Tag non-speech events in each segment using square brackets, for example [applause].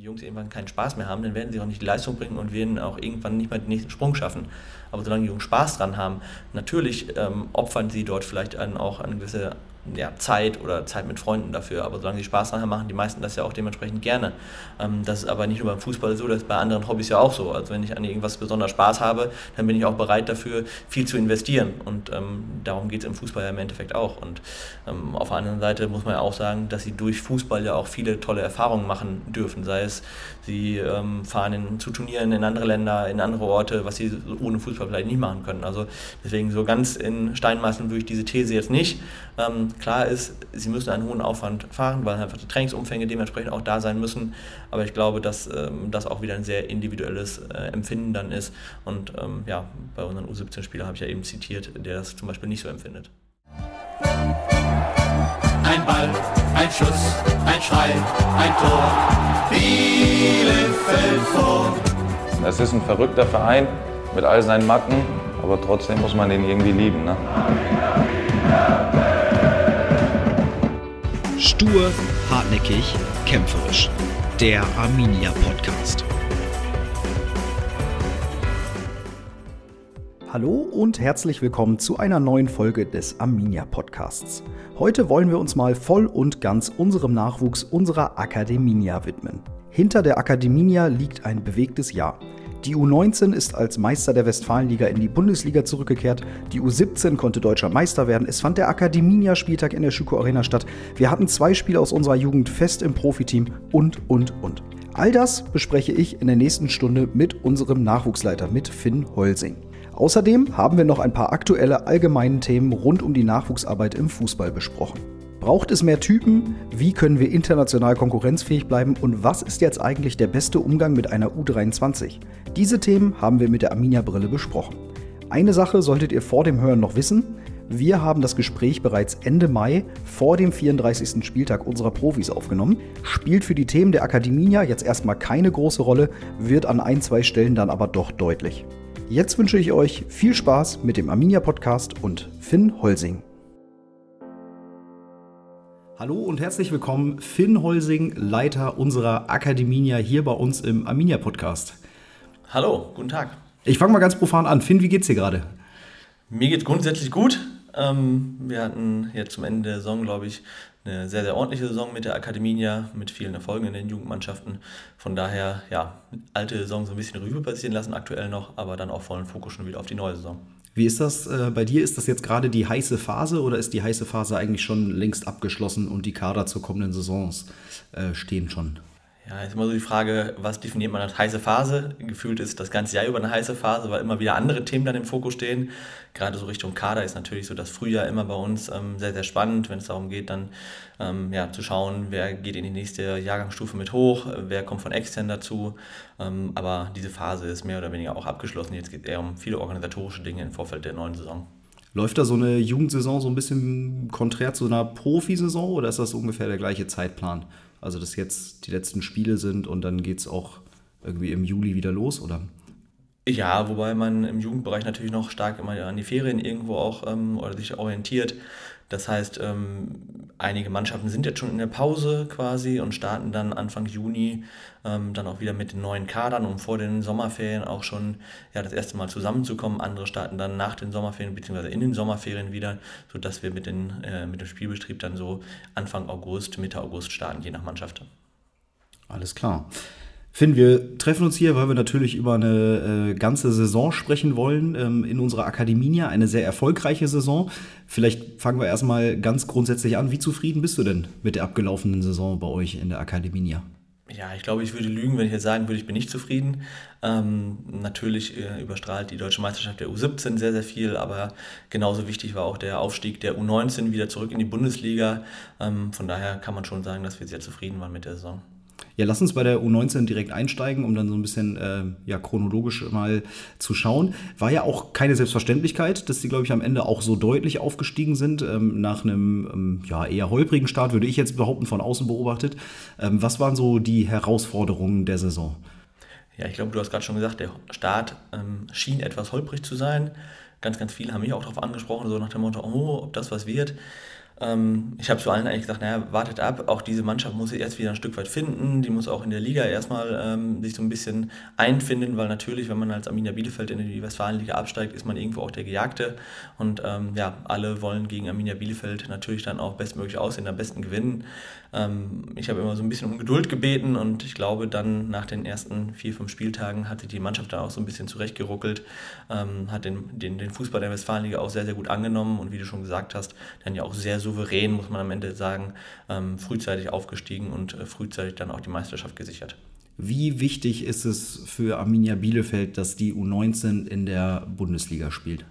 die Jungs irgendwann keinen Spaß mehr haben, dann werden sie auch nicht die Leistung bringen und werden auch irgendwann nicht mehr den nächsten Sprung schaffen. Aber solange die Jungs Spaß dran haben, natürlich ähm, opfern sie dort vielleicht dann auch eine gewisse ja, Zeit oder Zeit mit Freunden dafür. Aber solange sie Spaß daran haben, machen die meisten das ja auch dementsprechend gerne. Ähm, das ist aber nicht nur beim Fußball so, das ist bei anderen Hobbys ja auch so. Also wenn ich an irgendwas besonders Spaß habe, dann bin ich auch bereit dafür, viel zu investieren. Und ähm, darum geht es im Fußball ja im Endeffekt auch. Und ähm, auf der anderen Seite muss man ja auch sagen, dass sie durch Fußball ja auch viele tolle Erfahrungen machen dürfen. Sei es, sie ähm, fahren in, zu Turnieren in andere Länder, in andere Orte, was sie ohne Fußball vielleicht nicht machen können. Also deswegen so ganz in Steinmeißeln würde ich diese These jetzt nicht. Klar ist, sie müssen einen hohen Aufwand fahren, weil einfach die Trainingsumfänge dementsprechend auch da sein müssen. Aber ich glaube, dass ähm, das auch wieder ein sehr individuelles äh, Empfinden dann ist. Und ähm, ja, bei unseren U17-Spielern habe ich ja eben zitiert, der das zum Beispiel nicht so empfindet. Ein Ball, ein Schuss, ein Schrei, ein Tor. Bielefeld vor. Es ist ein verrückter Verein mit all seinen Macken, aber trotzdem muss man den irgendwie lieben. Ne? Stur, hartnäckig, kämpferisch. Der Arminia Podcast. Hallo und herzlich willkommen zu einer neuen Folge des Arminia Podcasts. Heute wollen wir uns mal voll und ganz unserem Nachwuchs unserer Akademinia widmen. Hinter der Akademinia liegt ein bewegtes Jahr. Die U19 ist als Meister der Westfalenliga in die Bundesliga zurückgekehrt. Die U17 konnte deutscher Meister werden. Es fand der Akademinia-Spieltag in der Schüko Arena statt. Wir hatten zwei Spiele aus unserer Jugend fest im Profiteam und, und, und. All das bespreche ich in der nächsten Stunde mit unserem Nachwuchsleiter, mit Finn Holsing. Außerdem haben wir noch ein paar aktuelle allgemeine Themen rund um die Nachwuchsarbeit im Fußball besprochen. Braucht es mehr Typen? Wie können wir international konkurrenzfähig bleiben? Und was ist jetzt eigentlich der beste Umgang mit einer U23? Diese Themen haben wir mit der Arminia-Brille besprochen. Eine Sache solltet ihr vor dem Hören noch wissen. Wir haben das Gespräch bereits Ende Mai vor dem 34. Spieltag unserer Profis aufgenommen. Spielt für die Themen der Akademia jetzt erstmal keine große Rolle, wird an ein, zwei Stellen dann aber doch deutlich. Jetzt wünsche ich euch viel Spaß mit dem Arminia Podcast und Finn Holsing. Hallo und herzlich willkommen, Finn Holsing, Leiter unserer Akademia hier bei uns im Arminia Podcast. Hallo, guten Tag. Ich fange mal ganz profan an. Finn, wie geht's dir gerade? Mir geht's grundsätzlich gut. Ähm, wir hatten jetzt zum Ende der Saison, glaube ich, eine sehr, sehr ordentliche Saison mit der Akademia, mit vielen Erfolgen in den Jugendmannschaften. Von daher, ja, alte Saison so ein bisschen Revue passieren lassen aktuell noch, aber dann auch vollen Fokus schon wieder auf die neue Saison. Wie ist das äh, bei dir? Ist das jetzt gerade die heiße Phase oder ist die heiße Phase eigentlich schon längst abgeschlossen und die Kader zur kommenden Saisons äh, stehen schon? Ja, ist immer so die Frage, was definiert man als heiße Phase? Gefühlt ist das ganze Jahr über eine heiße Phase, weil immer wieder andere Themen dann im Fokus stehen. Gerade so Richtung Kader ist natürlich so das Frühjahr immer bei uns ähm, sehr, sehr spannend, wenn es darum geht, dann ähm, ja, zu schauen, wer geht in die nächste Jahrgangsstufe mit hoch, wer kommt von extern dazu. Ähm, aber diese Phase ist mehr oder weniger auch abgeschlossen. Jetzt geht es eher um viele organisatorische Dinge im Vorfeld der neuen Saison. Läuft da so eine Jugendsaison so ein bisschen konträr zu einer Profisaison oder ist das ungefähr der gleiche Zeitplan? Also, dass jetzt die letzten Spiele sind und dann geht es auch irgendwie im Juli wieder los, oder? Ja, wobei man im Jugendbereich natürlich noch stark immer an die Ferien irgendwo auch ähm, oder sich orientiert. Das heißt, ähm, einige Mannschaften sind jetzt schon in der Pause quasi und starten dann Anfang Juni ähm, dann auch wieder mit den neuen Kadern, um vor den Sommerferien auch schon ja, das erste Mal zusammenzukommen. Andere starten dann nach den Sommerferien bzw. in den Sommerferien wieder, sodass wir mit, den, äh, mit dem Spielbetrieb dann so Anfang August, Mitte August starten, je nach Mannschaft. Alles klar. Finn, wir treffen uns hier, weil wir natürlich über eine äh, ganze Saison sprechen wollen ähm, in unserer Akademie. Eine sehr erfolgreiche Saison. Vielleicht fangen wir erstmal ganz grundsätzlich an. Wie zufrieden bist du denn mit der abgelaufenen Saison bei euch in der Akademie? Ja, ich glaube, ich würde lügen, wenn ich jetzt sagen würde, ich bin nicht zufrieden. Ähm, natürlich äh, überstrahlt die deutsche Meisterschaft der U17 sehr, sehr viel, aber genauso wichtig war auch der Aufstieg der U19 wieder zurück in die Bundesliga. Ähm, von daher kann man schon sagen, dass wir sehr zufrieden waren mit der Saison. Ja, lass uns bei der U19 direkt einsteigen, um dann so ein bisschen äh, ja, chronologisch mal zu schauen. War ja auch keine Selbstverständlichkeit, dass sie, glaube ich, am Ende auch so deutlich aufgestiegen sind. Ähm, nach einem ähm, ja, eher holprigen Start, würde ich jetzt behaupten, von außen beobachtet. Ähm, was waren so die Herausforderungen der Saison? Ja, ich glaube, du hast gerade schon gesagt, der Start ähm, schien etwas holprig zu sein. Ganz, ganz viele haben mich auch darauf angesprochen, so nach dem Motto, oh, ob das was wird. Ähm, ich habe zu allen eigentlich gesagt, naja, wartet ab, auch diese Mannschaft muss sich erst wieder ein Stück weit finden, die muss auch in der Liga erstmal ähm, sich so ein bisschen einfinden, weil natürlich, wenn man als Arminia Bielefeld in die Westfalenliga absteigt, ist man irgendwo auch der Gejagte und ähm, ja, alle wollen gegen Arminia Bielefeld natürlich dann auch bestmöglich aussehen, am besten gewinnen. Ähm, ich habe immer so ein bisschen um Geduld gebeten und ich glaube, dann nach den ersten vier, fünf Spieltagen hat sich die Mannschaft da auch so ein bisschen zurechtgeruckelt, ähm, hat den, den, den Fußball der Westfalenliga auch sehr, sehr gut angenommen und wie du schon gesagt hast, dann ja auch sehr souverän, muss man am Ende sagen, ähm, frühzeitig aufgestiegen und äh, frühzeitig dann auch die Meisterschaft gesichert. Wie wichtig ist es für Arminia Bielefeld, dass die U19 in der Bundesliga spielt?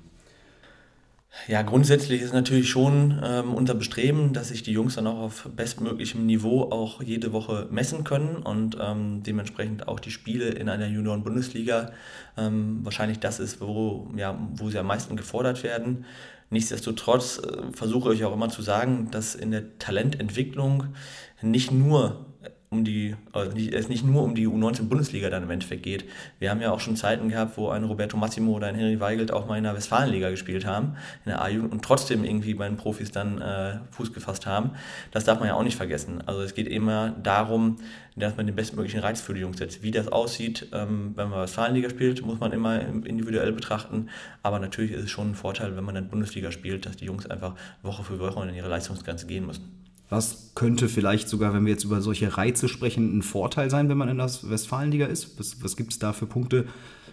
Ja, grundsätzlich ist natürlich schon ähm, unser Bestreben, dass sich die Jungs dann auch auf bestmöglichem Niveau auch jede Woche messen können und ähm, dementsprechend auch die Spiele in einer Junioren-Bundesliga ähm, wahrscheinlich das ist, wo, ja, wo sie am meisten gefordert werden. Nichtsdestotrotz äh, versuche ich auch immer zu sagen, dass in der Talententwicklung nicht nur um die, also nicht, es nicht nur um die U19-Bundesliga dann im Endeffekt geht. Wir haben ja auch schon Zeiten gehabt, wo ein Roberto Massimo oder ein Henry Weigelt auch mal in der Westfalenliga gespielt haben, in der A-Jugend und trotzdem irgendwie bei den Profis dann äh, Fuß gefasst haben. Das darf man ja auch nicht vergessen. Also es geht immer darum, dass man den bestmöglichen Reiz für die Jungs setzt. Wie das aussieht, ähm, wenn man Westfalenliga spielt, muss man immer individuell betrachten. Aber natürlich ist es schon ein Vorteil, wenn man dann Bundesliga spielt, dass die Jungs einfach Woche für Woche in ihre Leistungsgrenze gehen müssen. Was könnte vielleicht sogar, wenn wir jetzt über solche Reize sprechen, ein Vorteil sein, wenn man in der Westfalenliga ist? Was, was gibt es da für Punkte,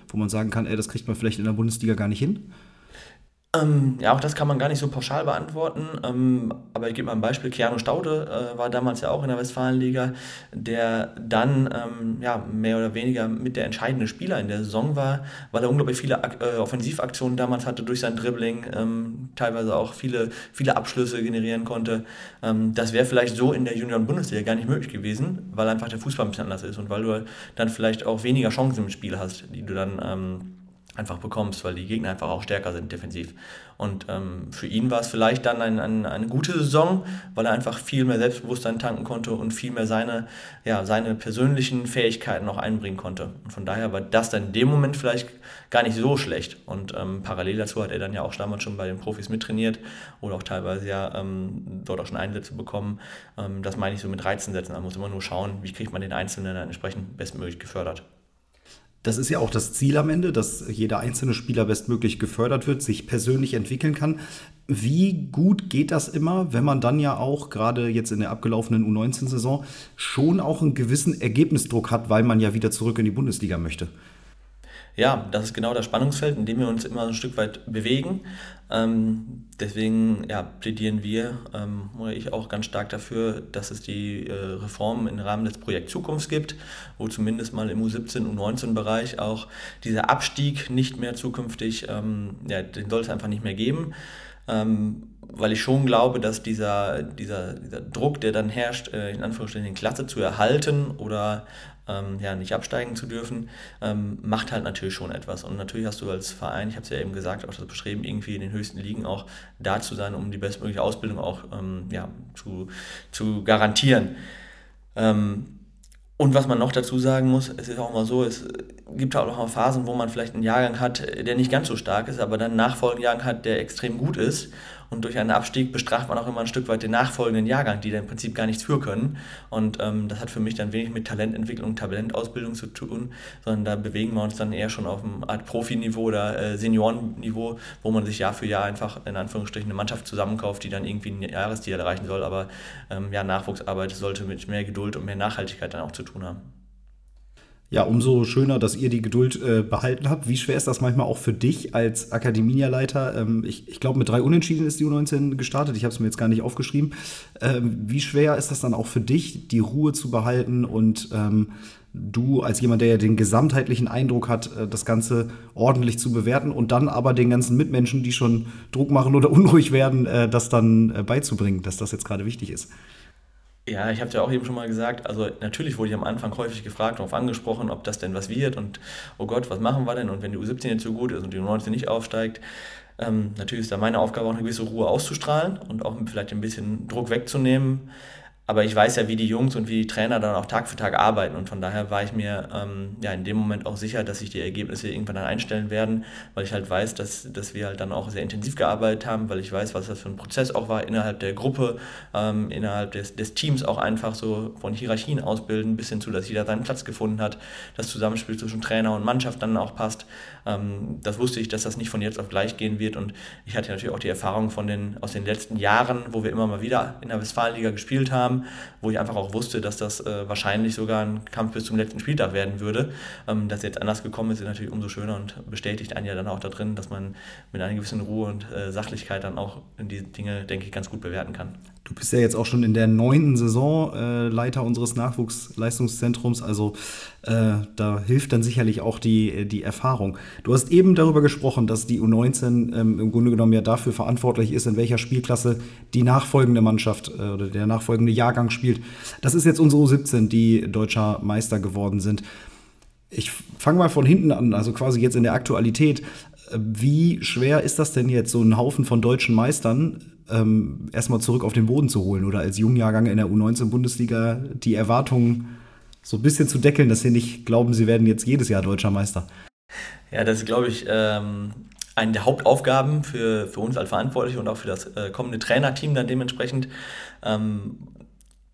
wo man sagen kann, ey, das kriegt man vielleicht in der Bundesliga gar nicht hin? Ähm, ja, auch das kann man gar nicht so pauschal beantworten. Ähm, aber ich gebe mal ein Beispiel. Keanu Staude äh, war damals ja auch in der Westfalenliga, der dann ähm, ja, mehr oder weniger mit der entscheidende Spieler in der Saison war, weil er unglaublich viele äh, Offensivaktionen damals hatte durch sein Dribbling, ähm, teilweise auch viele, viele Abschlüsse generieren konnte. Ähm, das wäre vielleicht so in der Junioren-Bundesliga gar nicht möglich gewesen, weil einfach der Fußball ein bisschen anders ist und weil du dann vielleicht auch weniger Chancen im Spiel hast, die du dann ähm, einfach bekommst, weil die Gegner einfach auch stärker sind defensiv. Und ähm, für ihn war es vielleicht dann ein, ein, eine gute Saison, weil er einfach viel mehr Selbstbewusstsein tanken konnte und viel mehr seine, ja, seine persönlichen Fähigkeiten auch einbringen konnte. Und von daher war das dann in dem Moment vielleicht gar nicht so schlecht. Und ähm, parallel dazu hat er dann ja auch damals schon bei den Profis mittrainiert oder auch teilweise ja ähm, dort auch schon Einsätze bekommen. Ähm, das meine ich so mit Reizen setzen. Man muss immer nur schauen, wie kriegt man den Einzelnen dann entsprechend bestmöglich gefördert. Das ist ja auch das Ziel am Ende, dass jeder einzelne Spieler bestmöglich gefördert wird, sich persönlich entwickeln kann. Wie gut geht das immer, wenn man dann ja auch gerade jetzt in der abgelaufenen U19-Saison schon auch einen gewissen Ergebnisdruck hat, weil man ja wieder zurück in die Bundesliga möchte? Ja, das ist genau das Spannungsfeld, in dem wir uns immer ein Stück weit bewegen. Ähm, deswegen ja, plädieren wir ähm, oder ich auch ganz stark dafür, dass es die äh, Reformen im Rahmen des Projekts Zukunft gibt, wo zumindest mal im U17 und U19-Bereich auch dieser Abstieg nicht mehr zukünftig, ähm, ja, den soll es einfach nicht mehr geben. Ähm, weil ich schon glaube, dass dieser, dieser, dieser Druck, der dann herrscht, äh, in Anführungsstrichen die Klasse zu erhalten oder ähm, ja, nicht absteigen zu dürfen, ähm, macht halt natürlich schon etwas. Und natürlich hast du als Verein, ich habe es ja eben gesagt, auch das Bestreben, irgendwie in den höchsten Ligen auch da zu sein, um die bestmögliche Ausbildung auch ähm, ja, zu, zu garantieren. Ähm, und was man noch dazu sagen muss, es ist auch mal so, es gibt auch noch Phasen, wo man vielleicht einen Jahrgang hat, der nicht ganz so stark ist, aber dann einen nachfolgenden Jahrgang hat, der extrem gut ist. Und durch einen Abstieg bestraft man auch immer ein Stück weit den nachfolgenden Jahrgang, die dann im Prinzip gar nichts für können. Und ähm, das hat für mich dann wenig mit Talententwicklung, Talentausbildung zu tun, sondern da bewegen wir uns dann eher schon auf einem Art Profiniveau oder äh, Seniorenniveau, wo man sich Jahr für Jahr einfach in Anführungsstrichen eine Mannschaft zusammenkauft, die dann irgendwie ein Jahresziel erreichen soll. Aber ähm, ja, Nachwuchsarbeit sollte mit mehr Geduld und mehr Nachhaltigkeit dann auch zu tun haben. Ja, umso schöner, dass ihr die Geduld äh, behalten habt. Wie schwer ist das manchmal auch für dich als Akademieleiter? Ähm, ich ich glaube, mit drei Unentschieden ist die U19 gestartet. Ich habe es mir jetzt gar nicht aufgeschrieben. Ähm, wie schwer ist das dann auch für dich, die Ruhe zu behalten und ähm, du als jemand, der ja den gesamtheitlichen Eindruck hat, äh, das Ganze ordentlich zu bewerten und dann aber den ganzen Mitmenschen, die schon Druck machen oder [laughs] unruhig werden, äh, das dann äh, beizubringen, dass das jetzt gerade wichtig ist? Ja, ich habe ja auch eben schon mal gesagt, also natürlich wurde ich am Anfang häufig gefragt, darauf angesprochen, ob das denn was wird und oh Gott, was machen wir denn? Und wenn die U17 jetzt so gut ist und die U19 nicht aufsteigt, ähm, natürlich ist da meine Aufgabe auch eine gewisse Ruhe auszustrahlen und auch vielleicht ein bisschen Druck wegzunehmen. Aber ich weiß ja, wie die Jungs und wie die Trainer dann auch Tag für Tag arbeiten. Und von daher war ich mir ähm, ja in dem Moment auch sicher, dass sich die Ergebnisse irgendwann dann einstellen werden, weil ich halt weiß, dass, dass wir halt dann auch sehr intensiv gearbeitet haben, weil ich weiß, was das für ein Prozess auch war innerhalb der Gruppe, ähm, innerhalb des, des Teams auch einfach so von Hierarchien ausbilden, bis hin zu, dass jeder seinen Platz gefunden hat, das Zusammenspiel zwischen Trainer und Mannschaft dann auch passt. Ähm, das wusste ich, dass das nicht von jetzt auf gleich gehen wird. Und ich hatte natürlich auch die Erfahrung von den, aus den letzten Jahren, wo wir immer mal wieder in der Westfalenliga gespielt haben haben, wo ich einfach auch wusste, dass das äh, wahrscheinlich sogar ein Kampf bis zum letzten Spieltag werden würde. Ähm, dass jetzt anders gekommen ist, ist natürlich umso schöner und bestätigt einen ja dann auch da drin, dass man mit einer gewissen Ruhe und äh, Sachlichkeit dann auch die Dinge, denke ich, ganz gut bewerten kann. Du bist ja jetzt auch schon in der neunten Saison äh, Leiter unseres Nachwuchsleistungszentrums, also äh, da hilft dann sicherlich auch die, die Erfahrung. Du hast eben darüber gesprochen, dass die U19 ähm, im Grunde genommen ja dafür verantwortlich ist, in welcher Spielklasse die nachfolgende Mannschaft äh, oder der nachfolgende Jahrgang spielt. Das ist jetzt unsere U17, die deutscher Meister geworden sind. Ich fange mal von hinten an, also quasi jetzt in der Aktualität. Wie schwer ist das denn jetzt, so einen Haufen von deutschen Meistern ähm, erstmal zurück auf den Boden zu holen oder als Jungjahrgang in der U19-Bundesliga die Erwartungen so ein bisschen zu deckeln, dass sie nicht glauben, sie werden jetzt jedes Jahr deutscher Meister? Ja, das ist, glaube ich, ähm, eine der Hauptaufgaben für, für uns als Verantwortliche und auch für das äh, kommende Trainerteam dann dementsprechend. Ähm,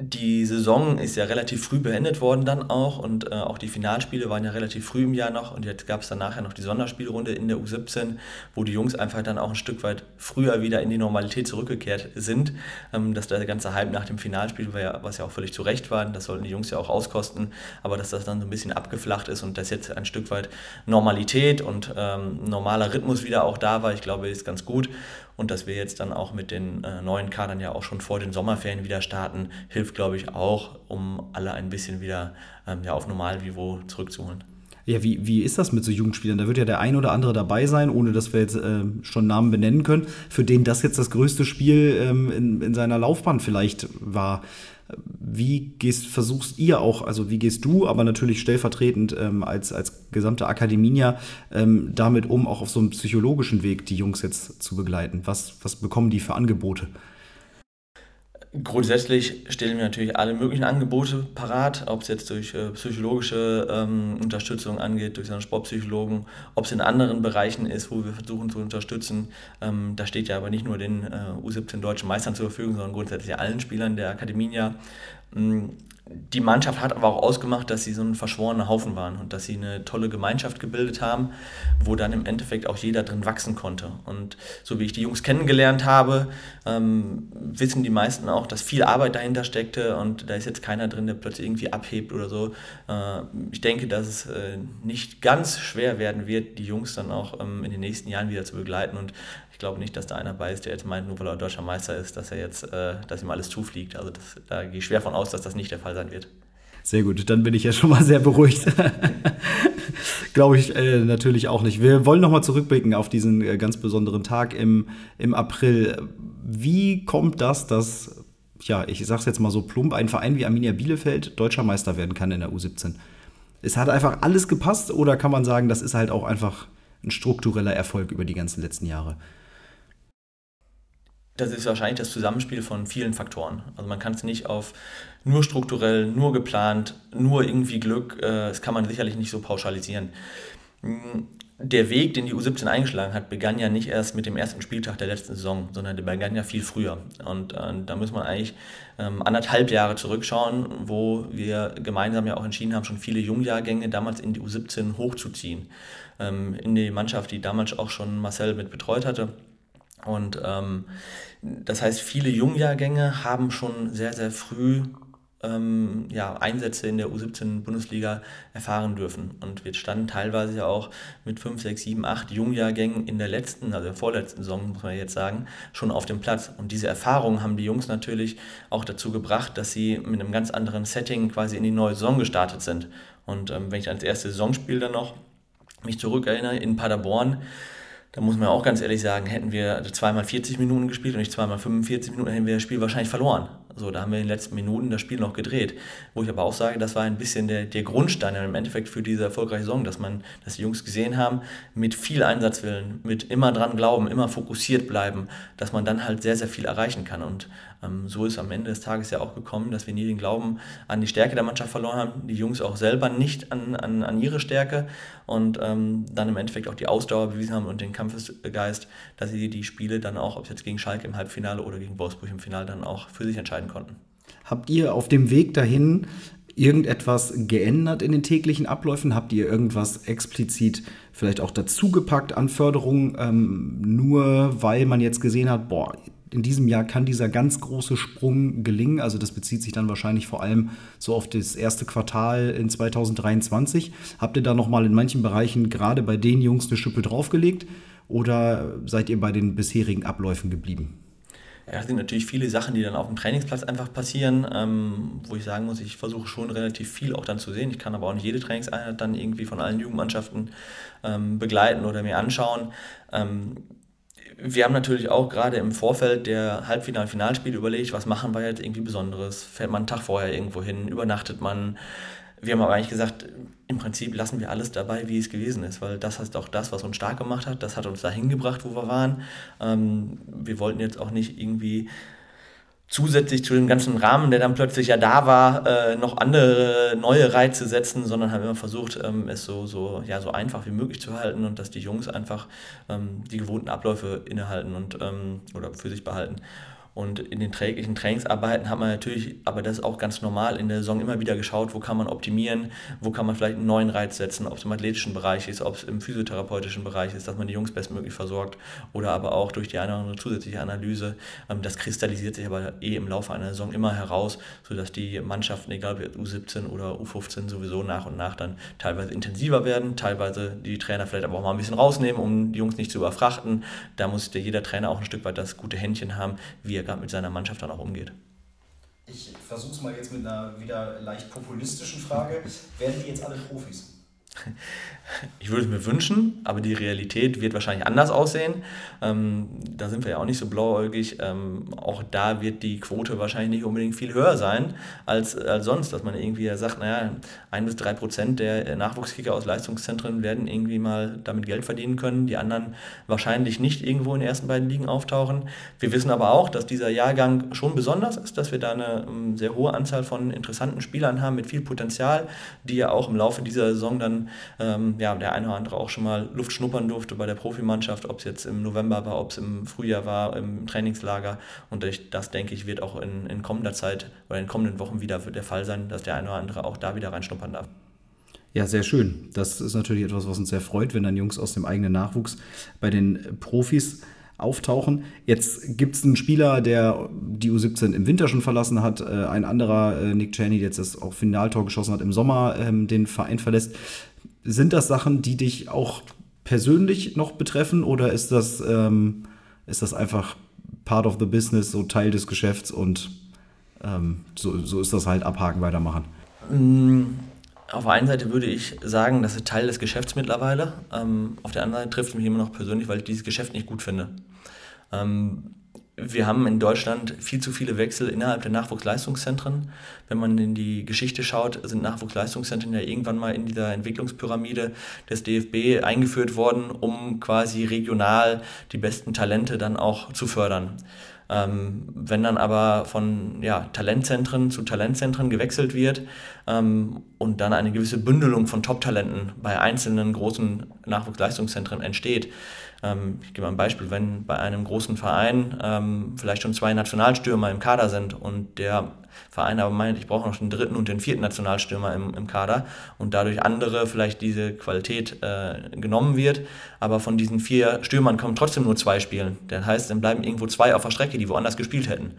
die Saison ist ja relativ früh beendet worden dann auch und äh, auch die Finalspiele waren ja relativ früh im Jahr noch und jetzt gab es dann nachher noch die Sonderspielrunde in der U17, wo die Jungs einfach dann auch ein Stück weit früher wieder in die Normalität zurückgekehrt sind. Ähm, dass der ganze Hype nach dem Finalspiel, war ja, was ja auch völlig zu Recht war, das sollten die Jungs ja auch auskosten, aber dass das dann so ein bisschen abgeflacht ist und dass jetzt ein Stück weit Normalität und ähm, normaler Rhythmus wieder auch da war, ich glaube, ist ganz gut und dass wir jetzt dann auch mit den äh, neuen Kadern ja auch schon vor den Sommerferien wieder starten, hilft, glaube ich, auch, um alle ein bisschen wieder ähm, ja, auf Normalniveau zurückzuholen. Ja, wie, wie ist das mit so Jugendspielern? Da wird ja der ein oder andere dabei sein, ohne dass wir jetzt äh, schon Namen benennen können, für den das jetzt das größte Spiel ähm, in, in seiner Laufbahn vielleicht war. Wie gehst, versuchst ihr auch, also wie gehst du, aber natürlich stellvertretend ähm, als, als gesamte Akademie ähm, damit um, auch auf so einem psychologischen Weg die Jungs jetzt zu begleiten? Was, was bekommen die für Angebote? Grundsätzlich stellen wir natürlich alle möglichen Angebote parat, ob es jetzt durch äh, psychologische ähm, Unterstützung angeht, durch einen Sportpsychologen, ob es in anderen Bereichen ist, wo wir versuchen zu unterstützen. Ähm, da steht ja aber nicht nur den äh, U17 deutschen Meistern zur Verfügung, sondern grundsätzlich allen Spielern der Akademie. Ähm, die Mannschaft hat aber auch ausgemacht, dass sie so ein verschworener Haufen waren und dass sie eine tolle Gemeinschaft gebildet haben, wo dann im Endeffekt auch jeder drin wachsen konnte. Und so wie ich die Jungs kennengelernt habe, ähm, wissen die meisten auch, dass viel Arbeit dahinter steckte und da ist jetzt keiner drin, der plötzlich irgendwie abhebt oder so. Äh, ich denke, dass es äh, nicht ganz schwer werden wird, die Jungs dann auch ähm, in den nächsten Jahren wieder zu begleiten und ich glaube nicht, dass da einer bei ist, der jetzt meint, nur weil er deutscher Meister ist, dass er jetzt, äh, dass ihm alles zufliegt. Also das, da gehe ich schwer von aus, dass das nicht der Fall sein wird. Sehr gut, dann bin ich ja schon mal sehr beruhigt. [laughs] Glaube ich äh, natürlich auch nicht. Wir wollen nochmal zurückblicken auf diesen äh, ganz besonderen Tag im, im April. Wie kommt das, dass, ja, ich sage es jetzt mal so plump, ein Verein wie Arminia Bielefeld deutscher Meister werden kann in der U17? Es hat einfach alles gepasst oder kann man sagen, das ist halt auch einfach ein struktureller Erfolg über die ganzen letzten Jahre? Das ist wahrscheinlich das Zusammenspiel von vielen Faktoren. Also man kann es nicht auf nur strukturell, nur geplant, nur irgendwie Glück, äh, das kann man sicherlich nicht so pauschalisieren. Hm, der Weg, den die U17 eingeschlagen hat, begann ja nicht erst mit dem ersten Spieltag der letzten Saison, sondern der begann ja viel früher. Und äh, da muss man eigentlich ähm, anderthalb Jahre zurückschauen, wo wir gemeinsam ja auch entschieden haben, schon viele Jungjahrgänge damals in die U17 hochzuziehen. Ähm, in die Mannschaft, die damals auch schon Marcel mit betreut hatte. Und ähm, das heißt, viele Jungjahrgänge haben schon sehr, sehr früh ähm, ja, Einsätze in der U17-Bundesliga erfahren dürfen. Und wir standen teilweise ja auch mit 5, 6, 7, 8 Jungjahrgängen in der letzten, also der vorletzten Saison, muss man jetzt sagen, schon auf dem Platz. Und diese Erfahrungen haben die Jungs natürlich auch dazu gebracht, dass sie mit einem ganz anderen Setting quasi in die neue Saison gestartet sind. Und ähm, wenn ich ans erste Saisonspiel dann noch mich zurückerinnere, in Paderborn, da muss man auch ganz ehrlich sagen, hätten wir zweimal 40 Minuten gespielt und nicht zweimal 45 Minuten, hätten wir das Spiel wahrscheinlich verloren. So, da haben wir in den letzten Minuten das Spiel noch gedreht. Wo ich aber auch sage, das war ein bisschen der, der Grundstein im Endeffekt für diese erfolgreiche Saison, dass man, dass die Jungs gesehen haben, mit viel Einsatzwillen, mit immer dran glauben, immer fokussiert bleiben, dass man dann halt sehr, sehr viel erreichen kann. Und so ist am Ende des Tages ja auch gekommen, dass wir nie den Glauben an die Stärke der Mannschaft verloren haben, die Jungs auch selber nicht an, an, an ihre Stärke und ähm, dann im Endeffekt auch die Ausdauer bewiesen haben und den Kampfesgeist, dass sie die Spiele dann auch, ob es jetzt gegen Schalke im Halbfinale oder gegen Wolfsburg im Finale dann auch für sich entscheiden konnten. Habt ihr auf dem Weg dahin irgendetwas geändert in den täglichen Abläufen? Habt ihr irgendwas explizit vielleicht auch dazugepackt an Förderung, ähm, nur weil man jetzt gesehen hat, boah, in diesem Jahr kann dieser ganz große Sprung gelingen. Also das bezieht sich dann wahrscheinlich vor allem so auf das erste Quartal in 2023. Habt ihr da nochmal in manchen Bereichen gerade bei den Jungs eine Schippe draufgelegt oder seid ihr bei den bisherigen Abläufen geblieben? Ja, es sind natürlich viele Sachen, die dann auf dem Trainingsplatz einfach passieren, ähm, wo ich sagen muss, ich versuche schon relativ viel auch dann zu sehen. Ich kann aber auch nicht jede Trainingseinheit dann irgendwie von allen Jugendmannschaften ähm, begleiten oder mir anschauen. Ähm, wir haben natürlich auch gerade im Vorfeld der Halbfinal- Finalspiele überlegt, was machen wir jetzt irgendwie Besonderes? Fährt man einen Tag vorher irgendwo hin? Übernachtet man? Wir haben aber eigentlich gesagt, im Prinzip lassen wir alles dabei, wie es gewesen ist, weil das ist auch das, was uns stark gemacht hat. Das hat uns dahin gebracht, wo wir waren. Ähm, wir wollten jetzt auch nicht irgendwie zusätzlich zu dem ganzen Rahmen, der dann plötzlich ja da war, äh, noch andere neue Reize setzen, sondern haben immer versucht, ähm, es so, so, ja, so einfach wie möglich zu halten und dass die Jungs einfach ähm, die gewohnten Abläufe innehalten und ähm, oder für sich behalten. Und in den täglichen Trainingsarbeiten hat man natürlich, aber das ist auch ganz normal, in der Saison immer wieder geschaut, wo kann man optimieren, wo kann man vielleicht einen neuen Reiz setzen, ob es im athletischen Bereich ist, ob es im physiotherapeutischen Bereich ist, dass man die Jungs bestmöglich versorgt oder aber auch durch die eine oder andere zusätzliche Analyse. Ähm, das kristallisiert sich aber eh im Laufe einer Saison immer heraus, sodass die Mannschaften, egal ob U17 oder U15, sowieso nach und nach dann teilweise intensiver werden, teilweise die Trainer vielleicht aber auch mal ein bisschen rausnehmen, um die Jungs nicht zu überfrachten. Da muss jeder Trainer auch ein Stück weit das gute Händchen haben, wie er er gerade mit seiner Mannschaft dann auch umgeht. Ich versuche es mal jetzt mit einer wieder leicht populistischen Frage. Werden die jetzt alle Profis? Ich würde es mir wünschen, aber die Realität wird wahrscheinlich anders aussehen. Ähm, da sind wir ja auch nicht so blauäugig. Ähm, auch da wird die Quote wahrscheinlich nicht unbedingt viel höher sein als, als sonst, dass man irgendwie sagt, naja, ein bis drei Prozent der Nachwuchskicker aus Leistungszentren werden irgendwie mal damit Geld verdienen können. Die anderen wahrscheinlich nicht irgendwo in den ersten beiden Ligen auftauchen. Wir wissen aber auch, dass dieser Jahrgang schon besonders ist, dass wir da eine ähm, sehr hohe Anzahl von interessanten Spielern haben mit viel Potenzial, die ja auch im Laufe dieser Saison dann ähm, ja, der eine oder andere auch schon mal Luft schnuppern durfte bei der Profimannschaft, ob es jetzt im November war, ob es im Frühjahr war, im Trainingslager. Und das, denke ich, wird auch in, in kommender Zeit oder in kommenden Wochen wieder der Fall sein, dass der eine oder andere auch da wieder reinschnuppern darf. Ja, sehr schön. Das ist natürlich etwas, was uns sehr freut, wenn dann Jungs aus dem eigenen Nachwuchs bei den Profis auftauchen. Jetzt gibt es einen Spieler, der die U17 im Winter schon verlassen hat. Äh, ein anderer, äh, Nick Cheney, der jetzt das auch Finaltor geschossen hat, im Sommer ähm, den Verein verlässt. Sind das Sachen, die dich auch persönlich noch betreffen oder ist das, ähm, ist das einfach part of the business, so Teil des Geschäfts und ähm, so, so ist das halt abhaken, weitermachen? Mm, auf der einen Seite würde ich sagen, das ist Teil des Geschäfts mittlerweile. Ähm, auf der anderen Seite trifft es mich immer noch persönlich, weil ich dieses Geschäft nicht gut finde. Ähm, wir haben in Deutschland viel zu viele Wechsel innerhalb der Nachwuchsleistungszentren. Wenn man in die Geschichte schaut, sind Nachwuchsleistungszentren ja irgendwann mal in dieser Entwicklungspyramide des DFB eingeführt worden, um quasi regional die besten Talente dann auch zu fördern. Ähm, wenn dann aber von ja, Talentzentren zu Talentzentren gewechselt wird ähm, und dann eine gewisse Bündelung von Top-Talenten bei einzelnen großen Nachwuchsleistungszentren entsteht, ähm, ich gebe mal ein Beispiel, wenn bei einem großen Verein ähm, vielleicht schon zwei Nationalstürmer im Kader sind und der Verein aber meint, ich brauche noch den dritten und den vierten Nationalstürmer im, im Kader und dadurch andere vielleicht diese Qualität äh, genommen wird, aber von diesen vier Stürmern kommen trotzdem nur zwei spielen. Das heißt, dann bleiben irgendwo zwei auf der Strecke, die woanders gespielt hätten.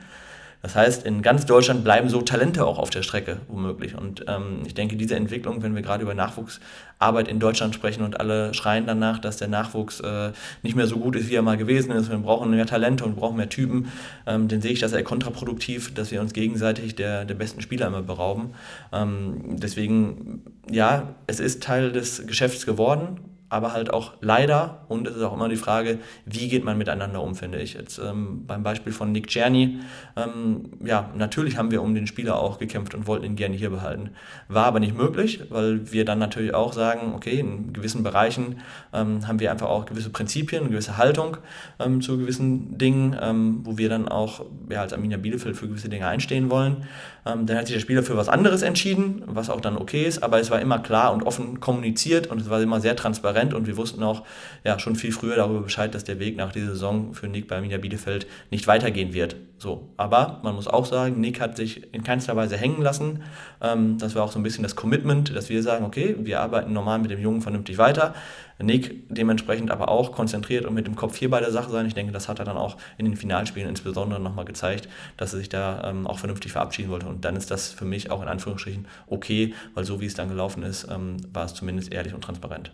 Das heißt, in ganz Deutschland bleiben so Talente auch auf der Strecke womöglich. Und ähm, ich denke, diese Entwicklung, wenn wir gerade über Nachwuchsarbeit in Deutschland sprechen und alle schreien danach, dass der Nachwuchs äh, nicht mehr so gut ist, wie er mal gewesen ist, wir brauchen mehr Talente und brauchen mehr Typen, ähm, dann sehe ich das eher kontraproduktiv, dass wir uns gegenseitig der, der besten Spieler immer berauben. Ähm, deswegen, ja, es ist Teil des Geschäfts geworden, aber halt auch leider, und es ist auch immer die Frage, wie geht man miteinander um, finde ich. Jetzt ähm, beim Beispiel von Nick Czerny, ähm, ja, natürlich haben wir um den Spieler auch gekämpft und wollten ihn gerne hier behalten. War aber nicht möglich, weil wir dann natürlich auch sagen, okay, in gewissen Bereichen ähm, haben wir einfach auch gewisse Prinzipien, eine gewisse Haltung ähm, zu gewissen Dingen, ähm, wo wir dann auch ja, als Arminia Bielefeld für gewisse Dinge einstehen wollen. Ähm, dann hat sich der Spieler für was anderes entschieden, was auch dann okay ist, aber es war immer klar und offen kommuniziert und es war immer sehr transparent und wir wussten auch ja, schon viel früher darüber Bescheid, dass der Weg nach dieser Saison für Nick bei Arminia Bielefeld nicht weitergehen wird. So, aber man muss auch sagen, Nick hat sich in keinster Weise hängen lassen. Ähm, das war auch so ein bisschen das Commitment, dass wir sagen, okay, wir arbeiten normal mit dem Jungen vernünftig weiter. Nick dementsprechend aber auch konzentriert und mit dem Kopf hier bei der Sache sein. Ich denke, das hat er dann auch in den Finalspielen insbesondere nochmal gezeigt, dass er sich da ähm, auch vernünftig verabschieden wollte. Und dann ist das für mich auch in Anführungsstrichen okay, weil so wie es dann gelaufen ist, ähm, war es zumindest ehrlich und transparent.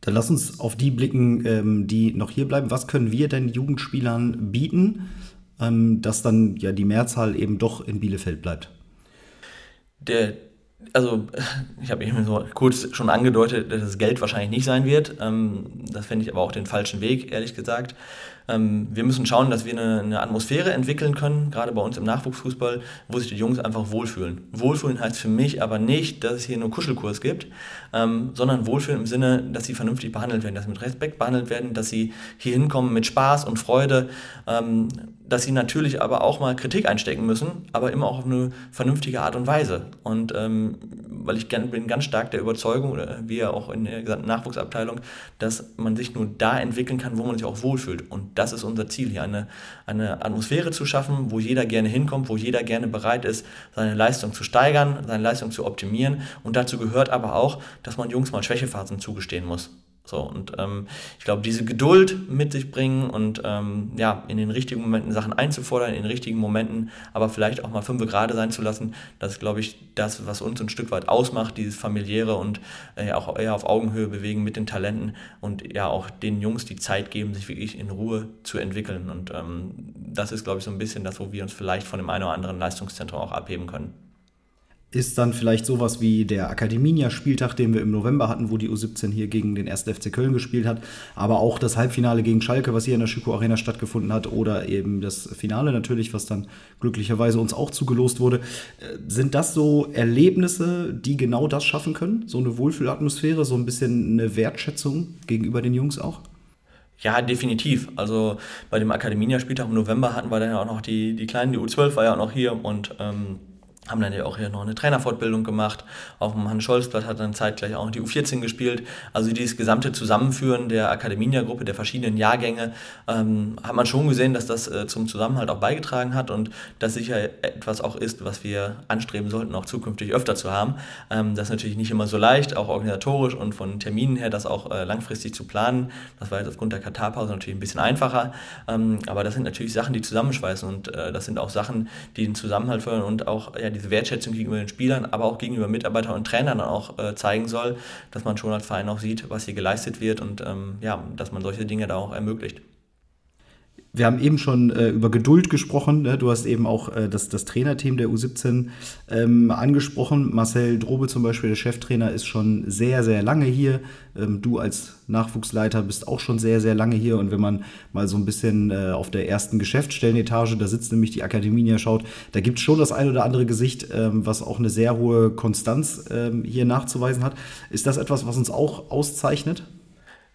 Dann lass uns auf die blicken, ähm, die noch hier bleiben. Was können wir denn Jugendspielern bieten, ähm, dass dann ja die Mehrzahl eben doch in Bielefeld bleibt? Der, also ich habe eben so kurz schon angedeutet, dass das Geld wahrscheinlich nicht sein wird. Ähm, das fände ich aber auch den falschen Weg, ehrlich gesagt. Ähm, wir müssen schauen, dass wir eine, eine, Atmosphäre entwickeln können, gerade bei uns im Nachwuchsfußball, wo sich die Jungs einfach wohlfühlen. Wohlfühlen heißt für mich aber nicht, dass es hier nur Kuschelkurs gibt, ähm, sondern Wohlfühlen im Sinne, dass sie vernünftig behandelt werden, dass sie mit Respekt behandelt werden, dass sie hier hinkommen mit Spaß und Freude, ähm, dass sie natürlich aber auch mal Kritik einstecken müssen, aber immer auch auf eine vernünftige Art und Weise. Und ähm, weil ich bin ganz stark der Überzeugung, oder wir auch in der gesamten Nachwuchsabteilung, dass man sich nur da entwickeln kann, wo man sich auch wohlfühlt. Und das ist unser Ziel hier, eine, eine Atmosphäre zu schaffen, wo jeder gerne hinkommt, wo jeder gerne bereit ist, seine Leistung zu steigern, seine Leistung zu optimieren. Und dazu gehört aber auch, dass man Jungs mal Schwächephasen zugestehen muss. So, und ähm, ich glaube, diese Geduld mit sich bringen und ähm, ja, in den richtigen Momenten Sachen einzufordern, in den richtigen Momenten, aber vielleicht auch mal fünf gerade sein zu lassen, das ist, glaube ich, das, was uns ein Stück weit ausmacht, dieses familiäre und äh, auch eher auf Augenhöhe bewegen mit den Talenten und ja auch den Jungs die Zeit geben, sich wirklich in Ruhe zu entwickeln. Und ähm, das ist, glaube ich, so ein bisschen das, wo wir uns vielleicht von dem einen oder anderen Leistungszentrum auch abheben können ist dann vielleicht sowas wie der Akademinia-Spieltag, den wir im November hatten, wo die U17 hier gegen den 1. FC Köln gespielt hat, aber auch das Halbfinale gegen Schalke, was hier in der Schüko Arena stattgefunden hat, oder eben das Finale natürlich, was dann glücklicherweise uns auch zugelost wurde. Äh, sind das so Erlebnisse, die genau das schaffen können? So eine Wohlfühlatmosphäre, so ein bisschen eine Wertschätzung gegenüber den Jungs auch? Ja, definitiv. Also bei dem Akademinia-Spieltag im November hatten wir dann auch noch die, die Kleinen, die U12 war ja auch noch hier und ähm, haben dann ja auch hier noch eine Trainerfortbildung gemacht. Auf dem Hans-Scholz-Blatt hat dann zeitgleich auch die U14 gespielt. Also dieses gesamte Zusammenführen der Akademinia-Gruppe, der verschiedenen Jahrgänge, ähm, hat man schon gesehen, dass das äh, zum Zusammenhalt auch beigetragen hat und das sicher etwas auch ist, was wir anstreben sollten, auch zukünftig öfter zu haben. Ähm, das ist natürlich nicht immer so leicht, auch organisatorisch und von Terminen her, das auch äh, langfristig zu planen. Das war jetzt aufgrund der Katarpause natürlich ein bisschen einfacher. Ähm, aber das sind natürlich Sachen, die zusammenschweißen und äh, das sind auch Sachen, die den Zusammenhalt fördern und auch ja, diese Wertschätzung gegenüber den Spielern, aber auch gegenüber Mitarbeitern und Trainern auch äh, zeigen soll, dass man schon als Verein auch sieht, was hier geleistet wird und ähm, ja, dass man solche Dinge da auch ermöglicht. Wir haben eben schon äh, über Geduld gesprochen. Ne? Du hast eben auch äh, das, das Trainerteam der U17 ähm, angesprochen. Marcel Drobe zum Beispiel, der Cheftrainer, ist schon sehr, sehr lange hier. Ähm, du als Nachwuchsleiter bist auch schon sehr, sehr lange hier. Und wenn man mal so ein bisschen äh, auf der ersten Geschäftsstellenetage, da sitzt nämlich die Akademie, schaut, da gibt es schon das ein oder andere Gesicht, ähm, was auch eine sehr hohe Konstanz ähm, hier nachzuweisen hat. Ist das etwas, was uns auch auszeichnet?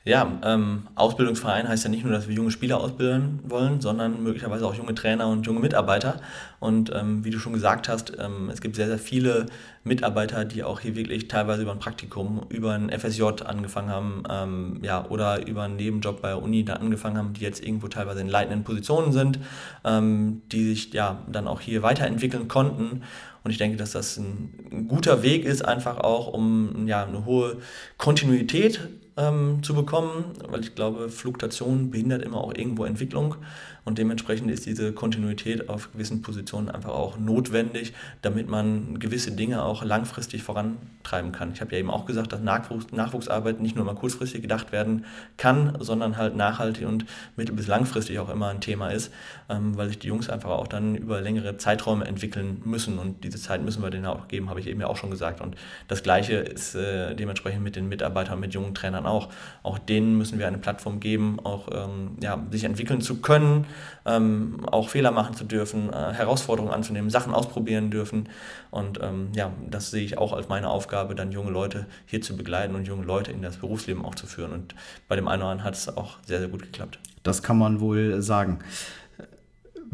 Ja, ähm, Ausbildungsverein heißt ja nicht nur, dass wir junge Spieler ausbilden wollen, sondern möglicherweise auch junge Trainer und junge Mitarbeiter. Und ähm, wie du schon gesagt hast, ähm, es gibt sehr, sehr viele Mitarbeiter, die auch hier wirklich teilweise über ein Praktikum, über ein FSJ angefangen haben, ähm, ja, oder über einen Nebenjob bei der Uni da angefangen haben, die jetzt irgendwo teilweise in leitenden Positionen sind, ähm, die sich ja dann auch hier weiterentwickeln konnten. Und ich denke, dass das ein guter Weg ist, einfach auch um ja, eine hohe Kontinuität ähm, zu bekommen, weil ich glaube, Fluktuation behindert immer auch irgendwo Entwicklung und dementsprechend ist diese Kontinuität auf gewissen Positionen einfach auch notwendig, damit man gewisse Dinge auch langfristig vorantreiben kann. Ich habe ja eben auch gesagt, dass Nachwuchs, Nachwuchsarbeit nicht nur mal kurzfristig gedacht werden kann, sondern halt nachhaltig und mittel- bis langfristig auch immer ein Thema ist, ähm, weil sich die Jungs einfach auch dann über längere Zeiträume entwickeln müssen und diese Zeit müssen wir denen auch geben, habe ich eben ja auch schon gesagt. Und das Gleiche ist äh, dementsprechend mit den Mitarbeitern, mit jungen Trainern auch. Auch denen müssen wir eine Plattform geben, auch ähm, ja, sich entwickeln zu können, ähm, auch Fehler machen zu dürfen, äh, Herausforderungen anzunehmen, Sachen ausprobieren dürfen. Und ähm, ja, das sehe ich auch als meine Aufgabe, dann junge Leute hier zu begleiten und junge Leute in das Berufsleben auch zu führen. Und bei dem einen oder anderen hat es auch sehr, sehr gut geklappt. Das kann man wohl sagen.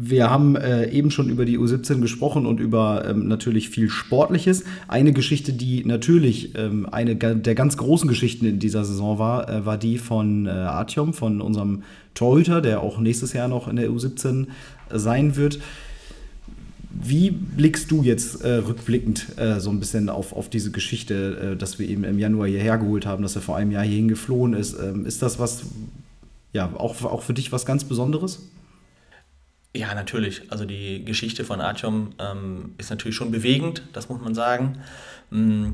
Wir haben äh, eben schon über die U17 gesprochen und über ähm, natürlich viel Sportliches. Eine Geschichte, die natürlich ähm, eine der ganz großen Geschichten in dieser Saison war, äh, war die von äh, Artyom, von unserem Torhüter, der auch nächstes Jahr noch in der U17 äh, sein wird. Wie blickst du jetzt äh, rückblickend äh, so ein bisschen auf, auf diese Geschichte, dass wir eben im Januar hierher geholt haben, dass er vor einem Jahr hierhin geflohen ist? Ähm, ist das was, ja, auch, auch für dich was ganz Besonderes? Ja, natürlich. Also die Geschichte von Artyom ähm, ist natürlich schon bewegend, das muss man sagen. Mm,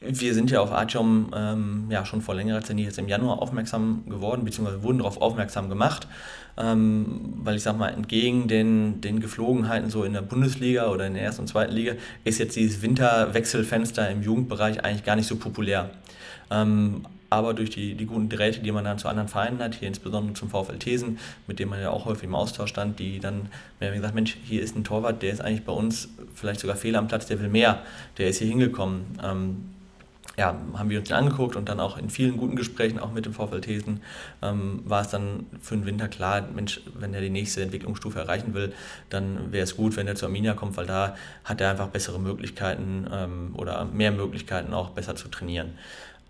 wir sind ja auf Artyom ähm, ja, schon vor längerer Zeit jetzt im Januar aufmerksam geworden, beziehungsweise wurden darauf aufmerksam gemacht, ähm, weil ich sag mal, entgegen den, den Geflogenheiten so in der Bundesliga oder in der ersten und zweiten Liga ist jetzt dieses Winterwechselfenster im Jugendbereich eigentlich gar nicht so populär. Ähm, aber durch die, die guten Drähte, die man dann zu anderen Vereinen hat, hier insbesondere zum VfL Thesen, mit dem man ja auch häufig im Austausch stand, die dann mir haben gesagt, Mensch, hier ist ein Torwart, der ist eigentlich bei uns vielleicht sogar Fehler am Platz, der will mehr, der ist hier hingekommen. Ähm, ja, haben wir uns den angeguckt und dann auch in vielen guten Gesprächen, auch mit dem VfL Thesen, ähm, war es dann für den Winter klar, Mensch, wenn er die nächste Entwicklungsstufe erreichen will, dann wäre es gut, wenn er zu Arminia kommt, weil da hat er einfach bessere Möglichkeiten ähm, oder mehr Möglichkeiten auch besser zu trainieren.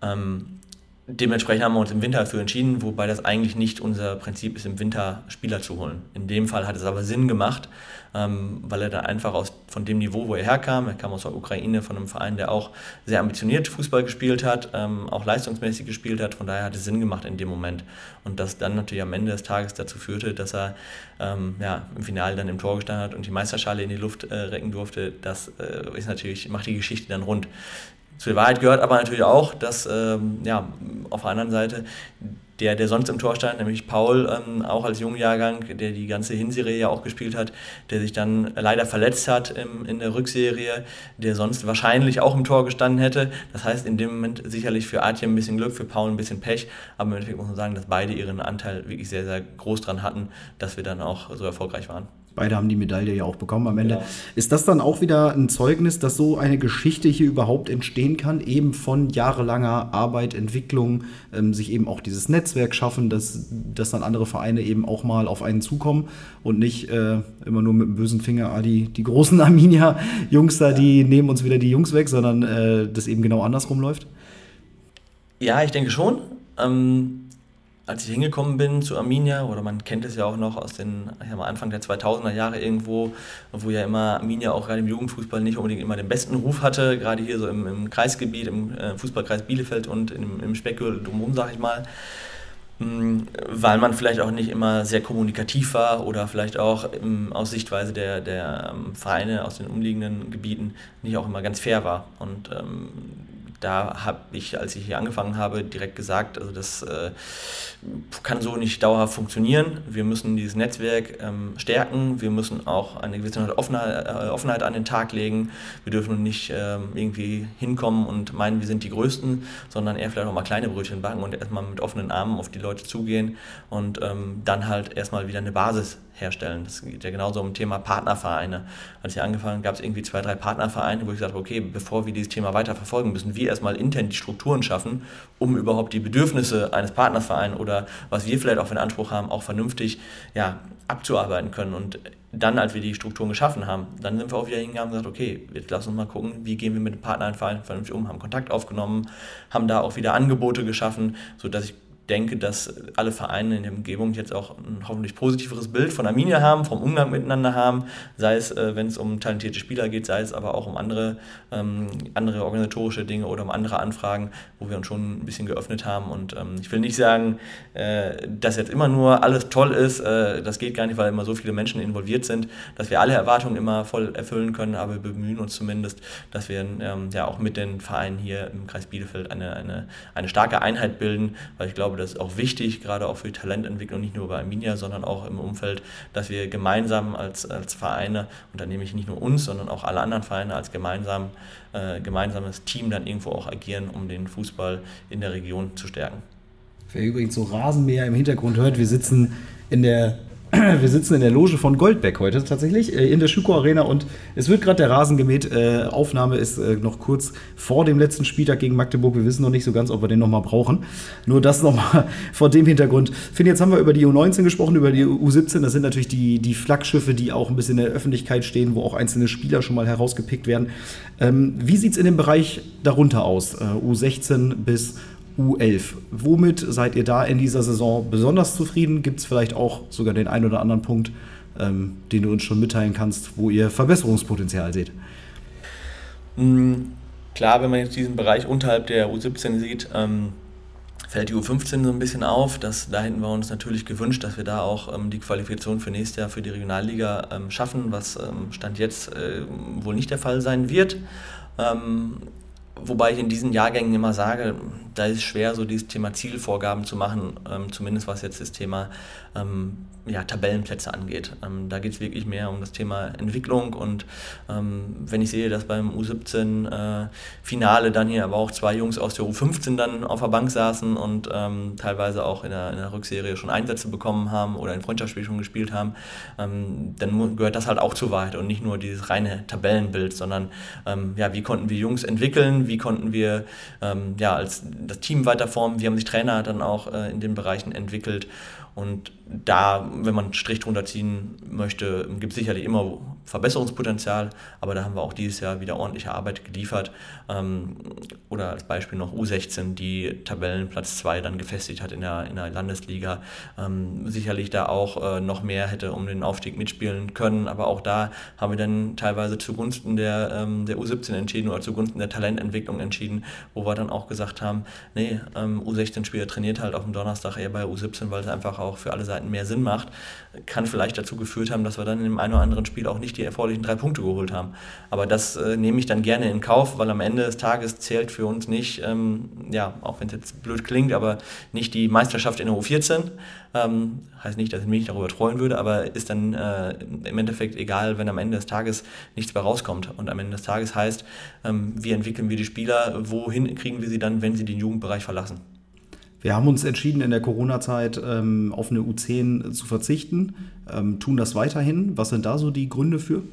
Ähm, Dementsprechend haben wir uns im Winter dafür entschieden, wobei das eigentlich nicht unser Prinzip ist, im Winter Spieler zu holen. In dem Fall hat es aber Sinn gemacht, ähm, weil er da einfach aus, von dem Niveau, wo er herkam, er kam aus der Ukraine, von einem Verein, der auch sehr ambitioniert Fußball gespielt hat, ähm, auch leistungsmäßig gespielt hat, von daher hat es Sinn gemacht in dem Moment. Und das dann natürlich am Ende des Tages dazu führte, dass er ähm, ja, im Finale dann im Tor gestanden hat und die Meisterschale in die Luft äh, recken durfte, das äh, ist natürlich, macht die Geschichte dann rund. Zur Wahrheit gehört aber natürlich auch, dass ähm, ja, auf der anderen Seite der, der sonst im Tor stand, nämlich Paul, ähm, auch als Jungjahrgang, der die ganze Hinserie ja auch gespielt hat, der sich dann leider verletzt hat im, in der Rückserie, der sonst wahrscheinlich auch im Tor gestanden hätte. Das heißt, in dem Moment sicherlich für Artje ein bisschen Glück, für Paul ein bisschen Pech, aber im Endeffekt muss man sagen, dass beide ihren Anteil wirklich sehr, sehr groß dran hatten, dass wir dann auch so erfolgreich waren. Beide haben die Medaille ja auch bekommen am Ende. Ja. Ist das dann auch wieder ein Zeugnis, dass so eine Geschichte hier überhaupt entstehen kann, eben von jahrelanger Arbeit, Entwicklung, ähm, sich eben auch dieses Netzwerk schaffen, dass, dass dann andere Vereine eben auch mal auf einen zukommen und nicht äh, immer nur mit dem bösen Finger, ah, die, die großen [laughs] Arminia-Jungs da, ja. die nehmen uns wieder die Jungs weg, sondern äh, das eben genau andersrum läuft? Ja, ich denke schon. Ähm als ich hingekommen bin zu Arminia, oder man kennt es ja auch noch aus den mal, Anfang der 2000er Jahre irgendwo, wo ja immer Arminia auch gerade im Jugendfußball nicht unbedingt immer den besten Ruf hatte, gerade hier so im, im Kreisgebiet, im äh, Fußballkreis Bielefeld und im, im Speckgürtel drumherum, sag ich mal, hm, weil man vielleicht auch nicht immer sehr kommunikativ war oder vielleicht auch im, aus Sichtweise der, der ähm, Vereine aus den umliegenden Gebieten nicht auch immer ganz fair war. Und ähm, da habe ich, als ich hier angefangen habe, direkt gesagt, also das äh, kann so nicht dauerhaft funktionieren. Wir müssen dieses Netzwerk ähm, stärken. Wir müssen auch eine gewisse Offenheit, äh, Offenheit, an den Tag legen. Wir dürfen nicht ähm, irgendwie hinkommen und meinen, wir sind die Größten, sondern eher vielleicht auch mal kleine Brötchen backen und erstmal mit offenen Armen auf die Leute zugehen und ähm, dann halt erstmal wieder eine Basis herstellen. Das geht ja genauso um Thema Partnervereine. Als ich angefangen gab es irgendwie zwei, drei Partnervereine, wo ich gesagt habe, okay, bevor wir dieses Thema weiter verfolgen, müssen wir erstmal intern die Strukturen schaffen, um überhaupt die Bedürfnisse eines Partnervereins oder was wir vielleicht auch für einen Anspruch haben, auch vernünftig ja, abzuarbeiten können. Und dann, als wir die Strukturen geschaffen haben, dann sind wir auch wieder hingegangen und gesagt, okay, jetzt lass uns mal gucken, wie gehen wir mit dem Partnerverein vernünftig um, haben Kontakt aufgenommen, haben da auch wieder Angebote geschaffen, sodass ich denke, dass alle Vereine in der Umgebung jetzt auch ein hoffentlich positiveres Bild von Arminia haben, vom Umgang miteinander haben, sei es, äh, wenn es um talentierte Spieler geht, sei es aber auch um andere, ähm, andere organisatorische Dinge oder um andere Anfragen, wo wir uns schon ein bisschen geöffnet haben. Und ähm, ich will nicht sagen, äh, dass jetzt immer nur alles toll ist, äh, das geht gar nicht, weil immer so viele Menschen involviert sind, dass wir alle Erwartungen immer voll erfüllen können, aber wir bemühen uns zumindest, dass wir ähm, ja auch mit den Vereinen hier im Kreis Bielefeld eine, eine, eine starke Einheit bilden, weil ich glaube, glaube, das ist auch wichtig, gerade auch für die Talententwicklung, nicht nur bei Arminia, sondern auch im Umfeld, dass wir gemeinsam als, als Vereine, und da nehme ich nicht nur uns, sondern auch alle anderen Vereine als gemeinsam, äh, gemeinsames Team dann irgendwo auch agieren, um den Fußball in der Region zu stärken. Wer übrigens so Rasenmäher im Hintergrund hört, wir sitzen in der [clears throat] wir sitzen in der Loge von Goldbeck heute tatsächlich, äh, in der Schüko Arena und es wird gerade der Rasen gemäht. Äh, Aufnahme ist äh, noch kurz vor dem letzten Spieltag gegen Magdeburg. Wir wissen noch nicht so ganz, ob wir den nochmal brauchen. Nur das nochmal [laughs] vor dem Hintergrund. Finde, jetzt haben wir über die U19 gesprochen, über die U17. Das sind natürlich die, die Flaggschiffe, die auch ein bisschen in der Öffentlichkeit stehen, wo auch einzelne Spieler schon mal herausgepickt werden. Ähm, wie sieht es in dem Bereich darunter aus? U16 bis U11. Womit seid ihr da in dieser Saison besonders zufrieden? Gibt es vielleicht auch sogar den einen oder anderen Punkt, ähm, den du uns schon mitteilen kannst, wo ihr Verbesserungspotenzial seht? Mhm. Klar, wenn man jetzt diesen Bereich unterhalb der U17 sieht, ähm, fällt die U15 so ein bisschen auf. Das, da hätten wir uns natürlich gewünscht, dass wir da auch ähm, die Qualifikation für nächstes Jahr für die Regionalliga ähm, schaffen, was ähm, Stand jetzt äh, wohl nicht der Fall sein wird. Ähm, Wobei ich in diesen Jahrgängen immer sage, da ist schwer, so dieses Thema Zielvorgaben zu machen, ähm, zumindest was jetzt das Thema ähm, ja, Tabellenplätze angeht. Ähm, da geht es wirklich mehr um das Thema Entwicklung und ähm, wenn ich sehe, dass beim U17-Finale äh, dann hier aber auch zwei Jungs aus der U15 dann auf der Bank saßen und ähm, teilweise auch in der, in der, Rückserie schon Einsätze bekommen haben oder ein Freundschaftsspiel schon gespielt haben, ähm, dann gehört das halt auch zur Wahrheit und nicht nur dieses reine Tabellenbild, sondern ähm, ja, wie konnten wir Jungs entwickeln, wie konnten wir ähm, ja, als das Team weiterformen, wie haben sich Trainer dann auch äh, in den Bereichen entwickelt und da, wenn man einen Strich drunter ziehen möchte, gibt es sicherlich immer Verbesserungspotenzial, aber da haben wir auch dieses Jahr wieder ordentliche Arbeit geliefert. Ähm, oder als Beispiel noch U16, die Tabellenplatz 2 dann gefestigt hat in der, in der Landesliga. Ähm, sicherlich da auch äh, noch mehr hätte um den Aufstieg mitspielen können, aber auch da haben wir dann teilweise zugunsten der, ähm, der U17 entschieden oder zugunsten der Talententwicklung entschieden, wo wir dann auch gesagt haben, nee, U16-Spieler trainiert halt auf dem Donnerstag eher bei U17, weil es einfach auch für alle Seiten mehr Sinn macht, kann vielleicht dazu geführt haben, dass wir dann in dem einen oder anderen Spiel auch nicht die erforderlichen drei Punkte geholt haben. Aber das äh, nehme ich dann gerne in Kauf, weil am Ende des Tages zählt für uns nicht, ähm, ja, auch wenn es jetzt blöd klingt, aber nicht die Meisterschaft in der U14. Ähm, heißt nicht, dass ich mich darüber freuen würde, aber ist dann äh, im Endeffekt egal, wenn am Ende des Tages nichts mehr rauskommt. Und am Ende des Tages heißt, ähm, wie entwickeln wir die Spieler, wohin kriegen wir sie dann, wenn sie den Jugendbereich verlassen. Wir haben uns entschieden, in der Corona-Zeit ähm, auf eine U10 zu verzichten, ähm, tun das weiterhin. Was sind da so die Gründe für?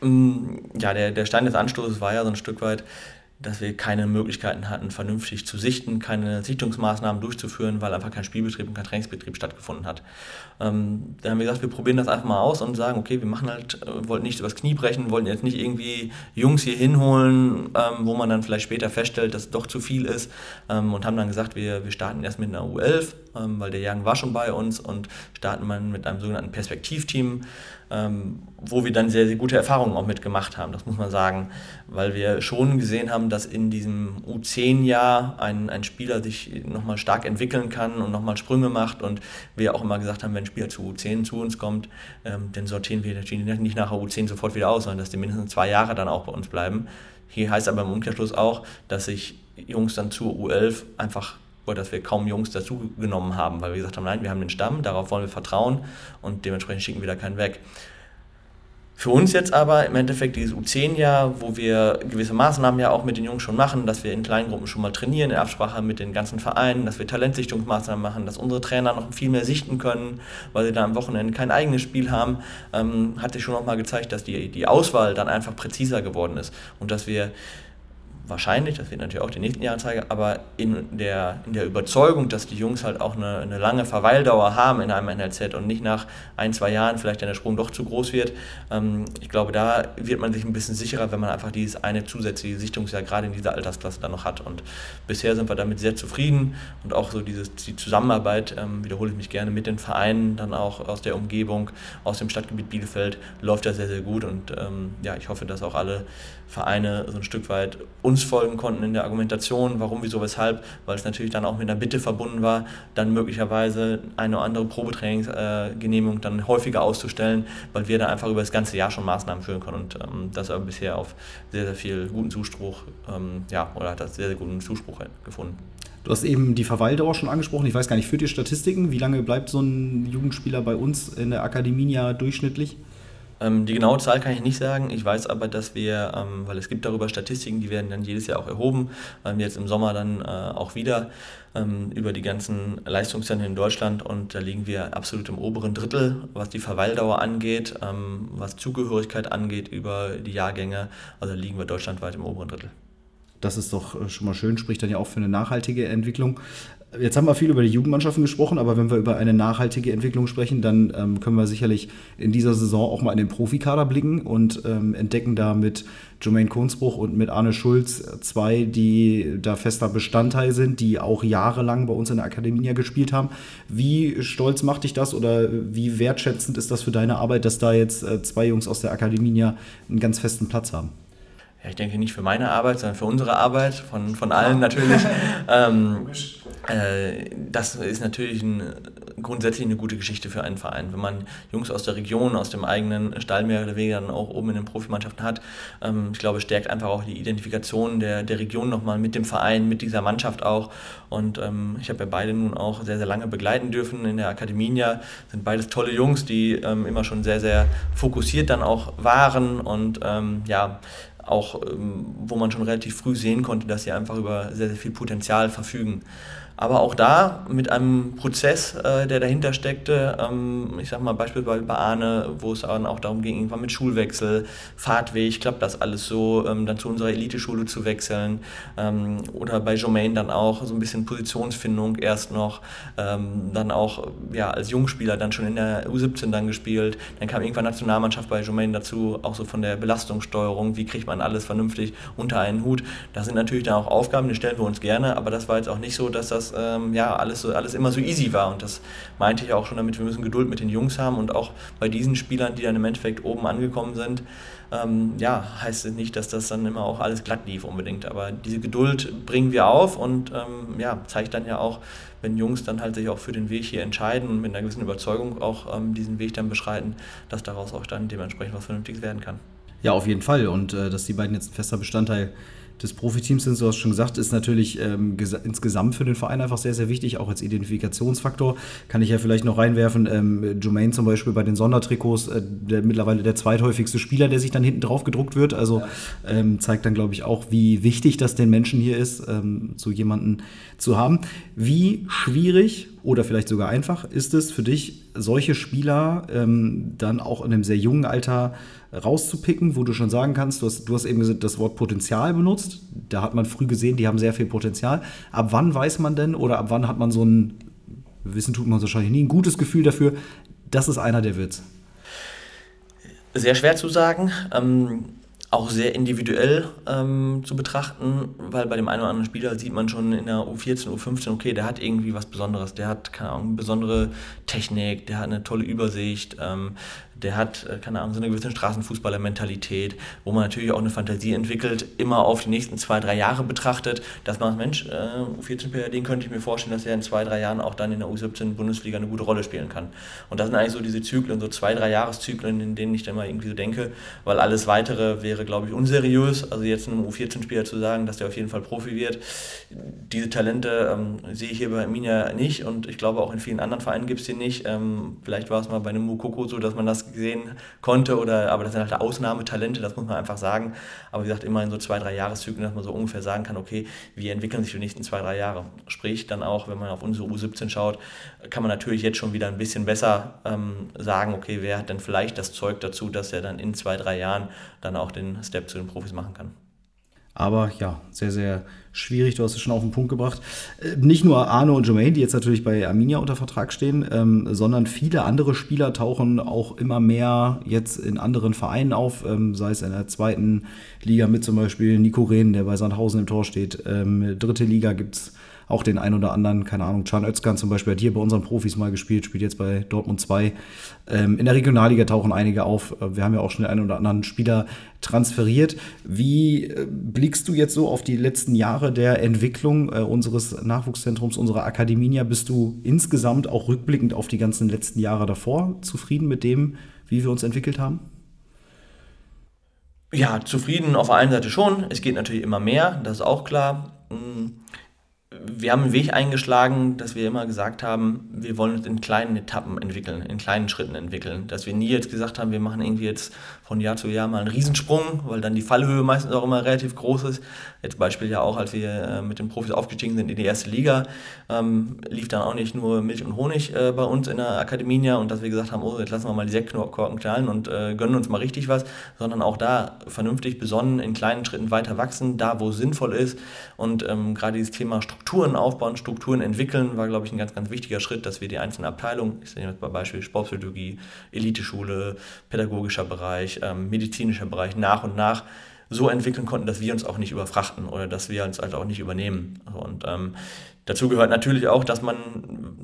Mm, ja, der, der Stein des Anstoßes war ja so ein Stück weit, dass wir keine Möglichkeiten hatten, vernünftig zu sichten, keine Sichtungsmaßnahmen durchzuführen, weil einfach kein Spielbetrieb und kein Trainingsbetrieb stattgefunden hat. Ähm, da haben wir gesagt, wir probieren das einfach mal aus und sagen, okay, wir machen halt, äh, wollten nicht übers Knie brechen, wollten jetzt nicht irgendwie Jungs hier hinholen, ähm, wo man dann vielleicht später feststellt, dass es doch zu viel ist ähm, und haben dann gesagt, wir, wir starten erst mit einer U11, ähm, weil der Jagen war schon bei uns und starten man mit einem sogenannten Perspektivteam, ähm, wo wir dann sehr, sehr gute Erfahrungen auch mitgemacht haben, das muss man sagen, weil wir schon gesehen haben, dass in diesem U10-Jahr ein, ein Spieler sich nochmal stark entwickeln kann und nochmal Sprünge macht und wir auch immer gesagt haben, wenn ein Spieler zu U10 zu uns kommt, ähm, dann sortieren wir nicht nach der U10 sofort wieder aus, sondern dass die mindestens zwei Jahre dann auch bei uns bleiben. Hier heißt aber im Umkehrschluss auch, dass sich Jungs dann zur U11 einfach oder dass wir kaum Jungs dazu genommen haben, weil wir gesagt haben, nein, wir haben den Stamm, darauf wollen wir vertrauen und dementsprechend schicken wir da keinen weg. Für uns jetzt aber im Endeffekt dieses U10-Jahr, wo wir gewisse Maßnahmen ja auch mit den Jungs schon machen, dass wir in kleinen Gruppen schon mal trainieren, in Absprache mit den ganzen Vereinen, dass wir Talentsichtungsmaßnahmen machen, dass unsere Trainer noch viel mehr sichten können, weil sie da am Wochenende kein eigenes Spiel haben, ähm, hat sich schon noch mal gezeigt, dass die, die Auswahl dann einfach präziser geworden ist und dass wir wahrscheinlich, das wird natürlich auch die nächsten Jahre zeigen, aber in der, in der Überzeugung, dass die Jungs halt auch eine, eine lange Verweildauer haben in einem NLZ und nicht nach ein, zwei Jahren vielleicht der Sprung doch zu groß wird, ähm, ich glaube, da wird man sich ein bisschen sicherer, wenn man einfach dieses eine zusätzliche Sichtungsjahr gerade in dieser Altersklasse dann noch hat. Und bisher sind wir damit sehr zufrieden und auch so dieses, die Zusammenarbeit, ähm, wiederhole ich mich gerne, mit den Vereinen, dann auch aus der Umgebung, aus dem Stadtgebiet Bielefeld, läuft ja sehr, sehr gut und ähm, ja, ich hoffe, dass auch alle Vereine so ein Stück weit uns folgen konnten in der Argumentation, warum, wieso, weshalb, weil es natürlich dann auch mit einer Bitte verbunden war, dann möglicherweise eine oder andere Probetrainingsgenehmigung dann häufiger auszustellen, weil wir da einfach über das ganze Jahr schon Maßnahmen führen können und ähm, das haben bisher auf sehr, sehr viel guten Zuspruch, ähm, ja, oder hat das sehr, sehr guten Zuspruch gefunden. Du hast eben die Verweildauer schon angesprochen. Ich weiß gar nicht, führt ihr Statistiken? Wie lange bleibt so ein Jugendspieler bei uns in der Akademie ja durchschnittlich? Ähm, die genaue Zahl kann ich nicht sagen. Ich weiß aber, dass wir, ähm, weil es gibt darüber Statistiken, die werden dann jedes Jahr auch erhoben, ähm, jetzt im Sommer dann äh, auch wieder ähm, über die ganzen Leistungszentren in Deutschland und da liegen wir absolut im oberen Drittel, was die Verweildauer angeht, ähm, was Zugehörigkeit angeht über die Jahrgänge. Also liegen wir deutschlandweit im oberen Drittel. Das ist doch äh, schon mal schön, spricht dann ja auch für eine nachhaltige Entwicklung. Jetzt haben wir viel über die Jugendmannschaften gesprochen, aber wenn wir über eine nachhaltige Entwicklung sprechen, dann ähm, können wir sicherlich in dieser Saison auch mal in den Profikader blicken und ähm, entdecken da mit Jermaine Kohnsbruch und mit Arne Schulz zwei, die da fester Bestandteil sind, die auch jahrelang bei uns in der Akademie gespielt haben. Wie stolz macht dich das oder wie wertschätzend ist das für deine Arbeit, dass da jetzt äh, zwei Jungs aus der Akademie einen ganz festen Platz haben? Ja, ich denke nicht für meine Arbeit, sondern für unsere Arbeit, von, von allen natürlich. [laughs] ähm, äh, das ist natürlich ein, grundsätzlich eine gute Geschichte für einen Verein. Wenn man Jungs aus der Region, aus dem eigenen Stall mehr oder weniger dann auch oben in den Profimannschaften hat, ähm, ich glaube, stärkt einfach auch die Identifikation der, der Region nochmal mit dem Verein, mit dieser Mannschaft auch. Und ähm, ich habe ja beide nun auch sehr, sehr lange begleiten dürfen in der Akademie. Sind beides tolle Jungs, die ähm, immer schon sehr, sehr fokussiert dann auch waren und ähm, ja, auch ähm, wo man schon relativ früh sehen konnte, dass sie einfach über sehr, sehr viel Potenzial verfügen. Aber auch da mit einem Prozess, äh, der dahinter steckte, ähm, ich sag mal beispielsweise bei Arne, wo es dann auch darum ging, irgendwann mit Schulwechsel, Fahrtweg, klappt das alles so, ähm, dann zu unserer Eliteschule zu wechseln. Ähm, oder bei Jomain dann auch so ein bisschen Positionsfindung erst noch, ähm, dann auch ja, als Jungspieler dann schon in der U17 dann gespielt. Dann kam irgendwann Nationalmannschaft bei Jomain dazu, auch so von der Belastungssteuerung, wie kriegt man alles vernünftig unter einen Hut. Das sind natürlich dann auch Aufgaben, die stellen wir uns gerne, aber das war jetzt auch nicht so, dass das ähm, ja, alles, so, alles immer so easy war. Und das meinte ich auch schon damit, wir müssen Geduld mit den Jungs haben und auch bei diesen Spielern, die dann im Endeffekt oben angekommen sind, ähm, ja, heißt es nicht, dass das dann immer auch alles glatt lief unbedingt. Aber diese Geduld bringen wir auf und ähm, ja, zeigt dann ja auch, wenn Jungs dann halt sich auch für den Weg hier entscheiden und mit einer gewissen Überzeugung auch ähm, diesen Weg dann beschreiten, dass daraus auch dann dementsprechend was Vernünftiges werden kann. Ja, auf jeden Fall. Und äh, dass die beiden jetzt ein fester Bestandteil des Profiteams sind, so hast du schon gesagt, ist natürlich ähm, insgesamt für den Verein einfach sehr, sehr wichtig, auch als Identifikationsfaktor. Kann ich ja vielleicht noch reinwerfen, ähm, Jermaine zum Beispiel bei den Sondertrikots, äh, der, mittlerweile der zweithäufigste Spieler, der sich dann hinten drauf gedruckt wird. Also ähm, zeigt dann, glaube ich, auch, wie wichtig das den Menschen hier ist, ähm, so jemanden zu haben. Wie schwierig oder vielleicht sogar einfach ist es für dich, solche Spieler ähm, dann auch in einem sehr jungen Alter rauszupicken, wo du schon sagen kannst, du hast, du hast eben das Wort Potenzial benutzt. Da hat man früh gesehen, die haben sehr viel Potenzial. Ab wann weiß man denn oder ab wann hat man so ein, Wissen tut man wahrscheinlich nie, ein gutes Gefühl dafür, das ist einer der Witz? Sehr schwer zu sagen. Ähm auch sehr individuell ähm, zu betrachten, weil bei dem einen oder anderen Spieler sieht man schon in der U14, U15, okay, der hat irgendwie was Besonderes, der hat keine Ahnung, besondere Technik, der hat eine tolle Übersicht, ähm, der hat, äh, keine Ahnung, so eine gewisse Straßenfußballer-Mentalität, wo man natürlich auch eine Fantasie entwickelt, immer auf die nächsten zwei, drei Jahre betrachtet, dass man, Mensch, äh, U14-Spieler, den könnte ich mir vorstellen, dass er in zwei, drei Jahren auch dann in der U17-Bundesliga eine gute Rolle spielen kann. Und das sind eigentlich so diese Zyklen, so zwei, drei Jahreszyklen, in denen ich dann mal irgendwie so denke, weil alles Weitere wäre, glaube ich, unseriös. Also jetzt einem U14-Spieler zu sagen, dass der auf jeden Fall Profi wird, diese Talente ähm, sehe ich hier bei Arminia nicht und ich glaube auch in vielen anderen Vereinen gibt es die nicht. Ähm, vielleicht war es mal bei einem Mukoko so, dass man das gesehen konnte, oder, aber das sind halt Ausnahmetalente, das muss man einfach sagen. Aber wie gesagt, immer in so zwei, drei Jahreszyklen, dass man so ungefähr sagen kann, okay, wie entwickeln sich die nächsten zwei, drei Jahre. Sprich, dann auch, wenn man auf unsere U17 schaut, kann man natürlich jetzt schon wieder ein bisschen besser ähm, sagen, okay, wer hat denn vielleicht das Zeug dazu, dass er dann in zwei, drei Jahren dann auch den Step zu den Profis machen kann. Aber ja, sehr, sehr schwierig. Du hast es schon auf den Punkt gebracht. Äh, nicht nur Arno und Jermaine, die jetzt natürlich bei Arminia unter Vertrag stehen, ähm, sondern viele andere Spieler tauchen auch immer mehr jetzt in anderen Vereinen auf, ähm, sei es in der zweiten Liga mit zum Beispiel Nico Rehn, der bei Sandhausen im Tor steht. Ähm, dritte Liga gibt es auch den ein oder anderen, keine Ahnung, Can Özkan zum Beispiel hat hier bei unseren Profis mal gespielt, spielt jetzt bei Dortmund 2. Ähm, in der Regionalliga tauchen einige auf. Äh, wir haben ja auch schon den einen oder anderen Spieler transferiert. Wie äh, blickst du jetzt so auf die letzten Jahre der Entwicklung äh, unseres Nachwuchszentrums, unserer Akademie? Bist du insgesamt auch rückblickend auf die ganzen letzten Jahre davor zufrieden mit dem, wie wir uns entwickelt haben? Ja, zufrieden auf der einen Seite schon. Es geht natürlich immer mehr, das ist auch klar. Wir haben einen Weg eingeschlagen, dass wir immer gesagt haben, wir wollen uns in kleinen Etappen entwickeln, in kleinen Schritten entwickeln. Dass wir nie jetzt gesagt haben, wir machen irgendwie jetzt von Jahr zu Jahr mal einen Riesensprung, weil dann die Fallhöhe meistens auch immer relativ groß ist. Jetzt Beispiel ja auch, als wir äh, mit den Profis aufgestiegen sind in die erste Liga, ähm, lief dann auch nicht nur Milch und Honig äh, bei uns in der Akademie und dass wir gesagt haben, oh, jetzt lassen wir mal die Sektkorken knallen und äh, gönnen uns mal richtig was, sondern auch da vernünftig besonnen in kleinen Schritten weiter wachsen, da wo es sinnvoll ist und ähm, gerade dieses Thema Strukturen aufbauen, Strukturen entwickeln, war, glaube ich, ein ganz, ganz wichtiger Schritt, dass wir die einzelnen Abteilungen, ich sehe jetzt bei Beispiel Sportpsychologie, Eliteschule, pädagogischer Bereich, ähm, medizinischer Bereich nach und nach so entwickeln konnten, dass wir uns auch nicht überfrachten oder dass wir uns halt auch nicht übernehmen. Und ähm, Dazu gehört natürlich auch, dass man,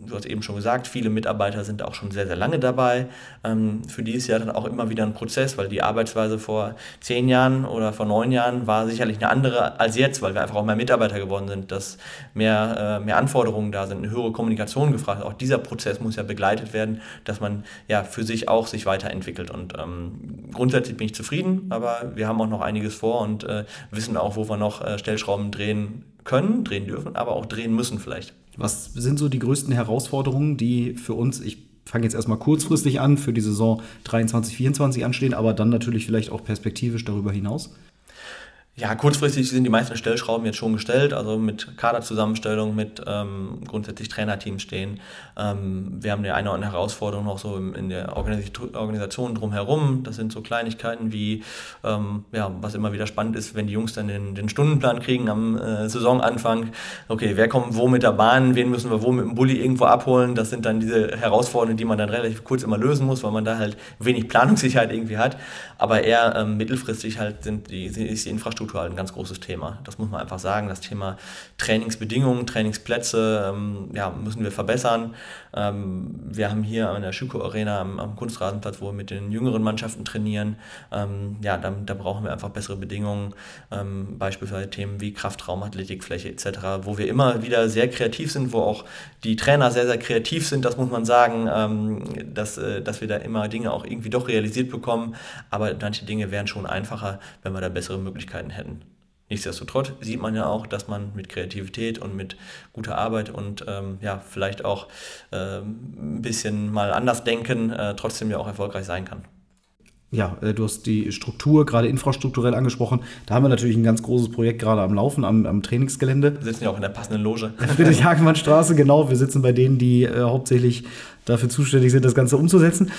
du hast eben schon gesagt, viele Mitarbeiter sind auch schon sehr, sehr lange dabei. Ähm, für die ist ja dann auch immer wieder ein Prozess, weil die Arbeitsweise vor zehn Jahren oder vor neun Jahren war sicherlich eine andere als jetzt, weil wir einfach auch mehr Mitarbeiter geworden sind, dass mehr, äh, mehr Anforderungen da sind, eine höhere Kommunikation gefragt. Auch dieser Prozess muss ja begleitet werden, dass man ja für sich auch sich weiterentwickelt. Und ähm, grundsätzlich bin ich zufrieden, aber wir haben auch noch einiges vor und äh, wissen auch, wo wir noch äh, Stellschrauben drehen können, drehen dürfen, aber auch drehen müssen vielleicht. Was sind so die größten Herausforderungen, die für uns, ich fange jetzt erstmal kurzfristig an, für die Saison 23, 24 anstehen, aber dann natürlich vielleicht auch perspektivisch darüber hinaus? Ja, kurzfristig sind die meisten Stellschrauben jetzt schon gestellt, also mit Kaderzusammenstellung, mit ähm, grundsätzlich Trainerteams stehen. Ähm, wir haben eine oder andere Herausforderung noch so in der Organisation drumherum. Das sind so Kleinigkeiten wie, ähm, ja, was immer wieder spannend ist, wenn die Jungs dann den, den Stundenplan kriegen am äh, Saisonanfang. Okay, wer kommt wo mit der Bahn, wen müssen wir wo mit dem Bulli irgendwo abholen? Das sind dann diese Herausforderungen, die man dann relativ kurz immer lösen muss, weil man da halt wenig Planungssicherheit irgendwie hat. Aber eher ähm, mittelfristig halt sind die, ist die Infrastruktur Infrastruktur halt ein ganz großes Thema. Das muss man einfach sagen. Das Thema Trainingsbedingungen, Trainingsplätze ähm, ja, müssen wir verbessern. Ähm, wir haben hier an der Schüko Arena am, am, Kunstrasenplatz, wo wir mit den jüngeren Mannschaften trainieren. Ähm, ja, da, da, brauchen wir einfach bessere Bedingungen. Ähm, beispielsweise Themen wie Kraftraum, Athletikfläche etc., wo wir immer wieder sehr kreativ sind, wo auch die Trainer sehr, sehr kreativ sind. Das muss man sagen, ähm, dass, äh, dass wir da immer Dinge auch irgendwie doch realisiert bekommen. Aber manche Dinge wären schon einfacher, wenn wir da bessere Möglichkeiten hätten. Nichtsdestotrotz sieht man ja auch, dass man mit Kreativität und mit guter Arbeit und ähm, ja, vielleicht auch ähm, ein bisschen mal anders denken, äh, trotzdem ja auch erfolgreich sein kann. Ja, äh, du hast die Struktur, gerade infrastrukturell angesprochen. Da haben wir natürlich ein ganz großes Projekt gerade am Laufen, am, am Trainingsgelände. Wir sitzen ja auch in der passenden Loge. Friedrich-Hagemann-Straße, genau. Wir sitzen bei denen, die äh, hauptsächlich dafür zuständig sind, das Ganze umzusetzen.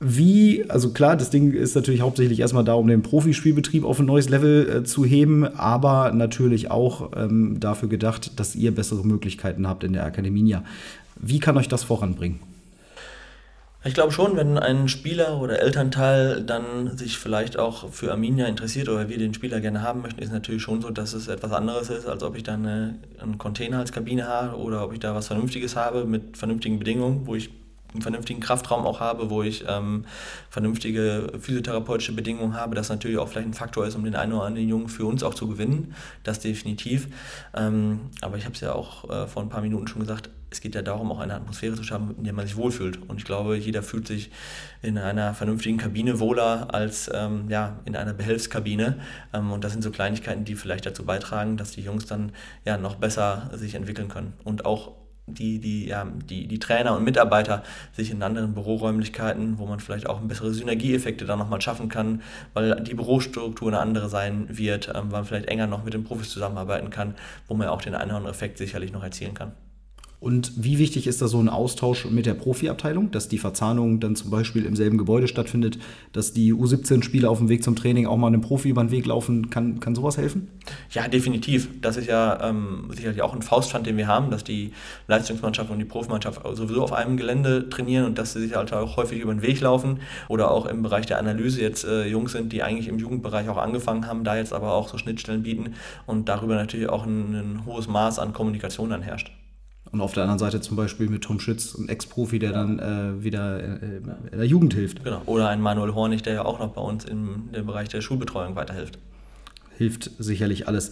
Wie, also klar, das Ding ist natürlich hauptsächlich erstmal da, um den Profispielbetrieb auf ein neues Level äh, zu heben, aber natürlich auch ähm, dafür gedacht, dass ihr bessere Möglichkeiten habt in der Akademie. Wie kann euch das voranbringen? Ich glaube schon, wenn ein Spieler oder Elternteil dann sich vielleicht auch für Arminia interessiert oder wir den Spieler gerne haben möchten, ist natürlich schon so, dass es etwas anderes ist, als ob ich dann eine, einen Container als Kabine habe oder ob ich da was Vernünftiges habe mit vernünftigen Bedingungen, wo ich einen vernünftigen Kraftraum auch habe, wo ich ähm, vernünftige physiotherapeutische Bedingungen habe, das natürlich auch vielleicht ein Faktor ist, um den einen oder anderen Jungen für uns auch zu gewinnen. Das definitiv. Ähm, aber ich habe es ja auch äh, vor ein paar Minuten schon gesagt, es geht ja darum, auch eine Atmosphäre zu schaffen, in der man sich wohlfühlt. Und ich glaube, jeder fühlt sich in einer vernünftigen Kabine wohler als ähm, ja, in einer Behelfskabine. Ähm, und das sind so Kleinigkeiten, die vielleicht dazu beitragen, dass die Jungs dann ja noch besser sich entwickeln können. Und auch die, die, ja, die, die Trainer und Mitarbeiter sich in anderen Büroräumlichkeiten, wo man vielleicht auch bessere Synergieeffekte dann nochmal schaffen kann, weil die Bürostruktur eine andere sein wird, ähm, weil man vielleicht enger noch mit den Profis zusammenarbeiten kann, wo man auch den einen oder anderen Effekt sicherlich noch erzielen kann. Und wie wichtig ist da so ein Austausch mit der Profiabteilung, dass die Verzahnung dann zum Beispiel im selben Gebäude stattfindet, dass die U17-Spieler auf dem Weg zum Training auch mal einem Profi über den Weg laufen? Kann, kann sowas helfen? Ja, definitiv. Das ist ja ähm, sicherlich auch ein Faustpfand, den wir haben, dass die Leistungsmannschaft und die Profimannschaft sowieso auf einem Gelände trainieren und dass sie sich halt auch häufig über den Weg laufen oder auch im Bereich der Analyse jetzt äh, Jungs sind, die eigentlich im Jugendbereich auch angefangen haben, da jetzt aber auch so Schnittstellen bieten und darüber natürlich auch ein, ein hohes Maß an Kommunikation dann herrscht. Und auf der anderen Seite zum Beispiel mit Tom Schütz, ein Ex-Profi, der dann äh, wieder äh, in der Jugend hilft. Genau. Oder ein Manuel Hornig, der ja auch noch bei uns im, im Bereich der Schulbetreuung weiterhilft. Hilft sicherlich alles.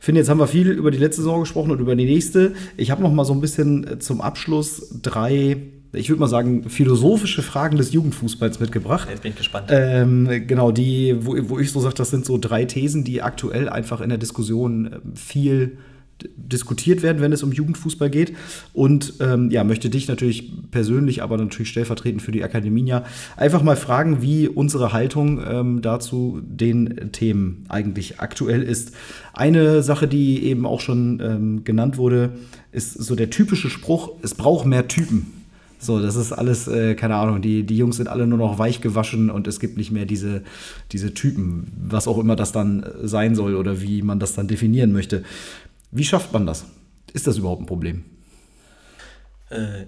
Ich finde, jetzt haben wir viel über die letzte Saison gesprochen und über die nächste. Ich habe noch mal so ein bisschen äh, zum Abschluss drei, ich würde mal sagen, philosophische Fragen des Jugendfußballs mitgebracht. Jetzt bin ich gespannt. Ähm, genau, die, wo, wo ich so sage, das sind so drei Thesen, die aktuell einfach in der Diskussion äh, viel diskutiert werden, wenn es um Jugendfußball geht. Und ähm, ja, möchte dich natürlich persönlich, aber natürlich stellvertretend für die Akademie einfach mal fragen, wie unsere Haltung ähm, dazu den Themen eigentlich aktuell ist. Eine Sache, die eben auch schon ähm, genannt wurde, ist so der typische Spruch, es braucht mehr Typen. So, das ist alles, äh, keine Ahnung, die, die Jungs sind alle nur noch weich gewaschen und es gibt nicht mehr diese, diese Typen, was auch immer das dann sein soll oder wie man das dann definieren möchte. Wie schafft man das? Ist das überhaupt ein Problem? Äh,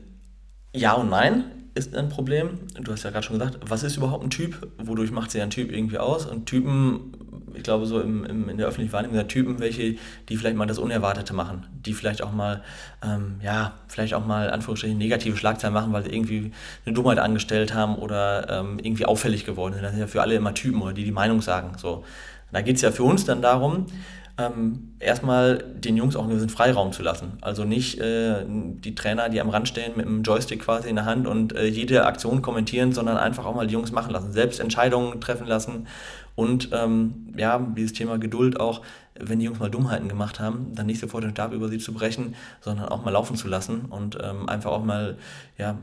ja und nein ist ein Problem. Du hast ja gerade schon gesagt, was ist überhaupt ein Typ? Wodurch macht sich ein Typ irgendwie aus? Und Typen, ich glaube, so im, im, in der öffentlichen Wahrnehmung sind Typen welche, die vielleicht mal das Unerwartete machen, die vielleicht auch mal, ähm, ja, vielleicht auch mal Anführungsstrichen negative Schlagzeilen machen, weil sie irgendwie eine Dummheit angestellt haben oder ähm, irgendwie auffällig geworden sind. Das sind ja für alle immer Typen oder die die Meinung sagen. So. Da geht es ja für uns dann darum, ähm, erstmal den Jungs auch einen gewissen Freiraum zu lassen. Also nicht äh, die Trainer, die am Rand stehen mit einem Joystick quasi in der Hand und äh, jede Aktion kommentieren, sondern einfach auch mal die Jungs machen lassen, selbst Entscheidungen treffen lassen und ähm, ja, dieses Thema Geduld auch, wenn die Jungs mal Dummheiten gemacht haben, dann nicht sofort den Stab über sie zu brechen, sondern auch mal laufen zu lassen und ähm, einfach auch mal ja,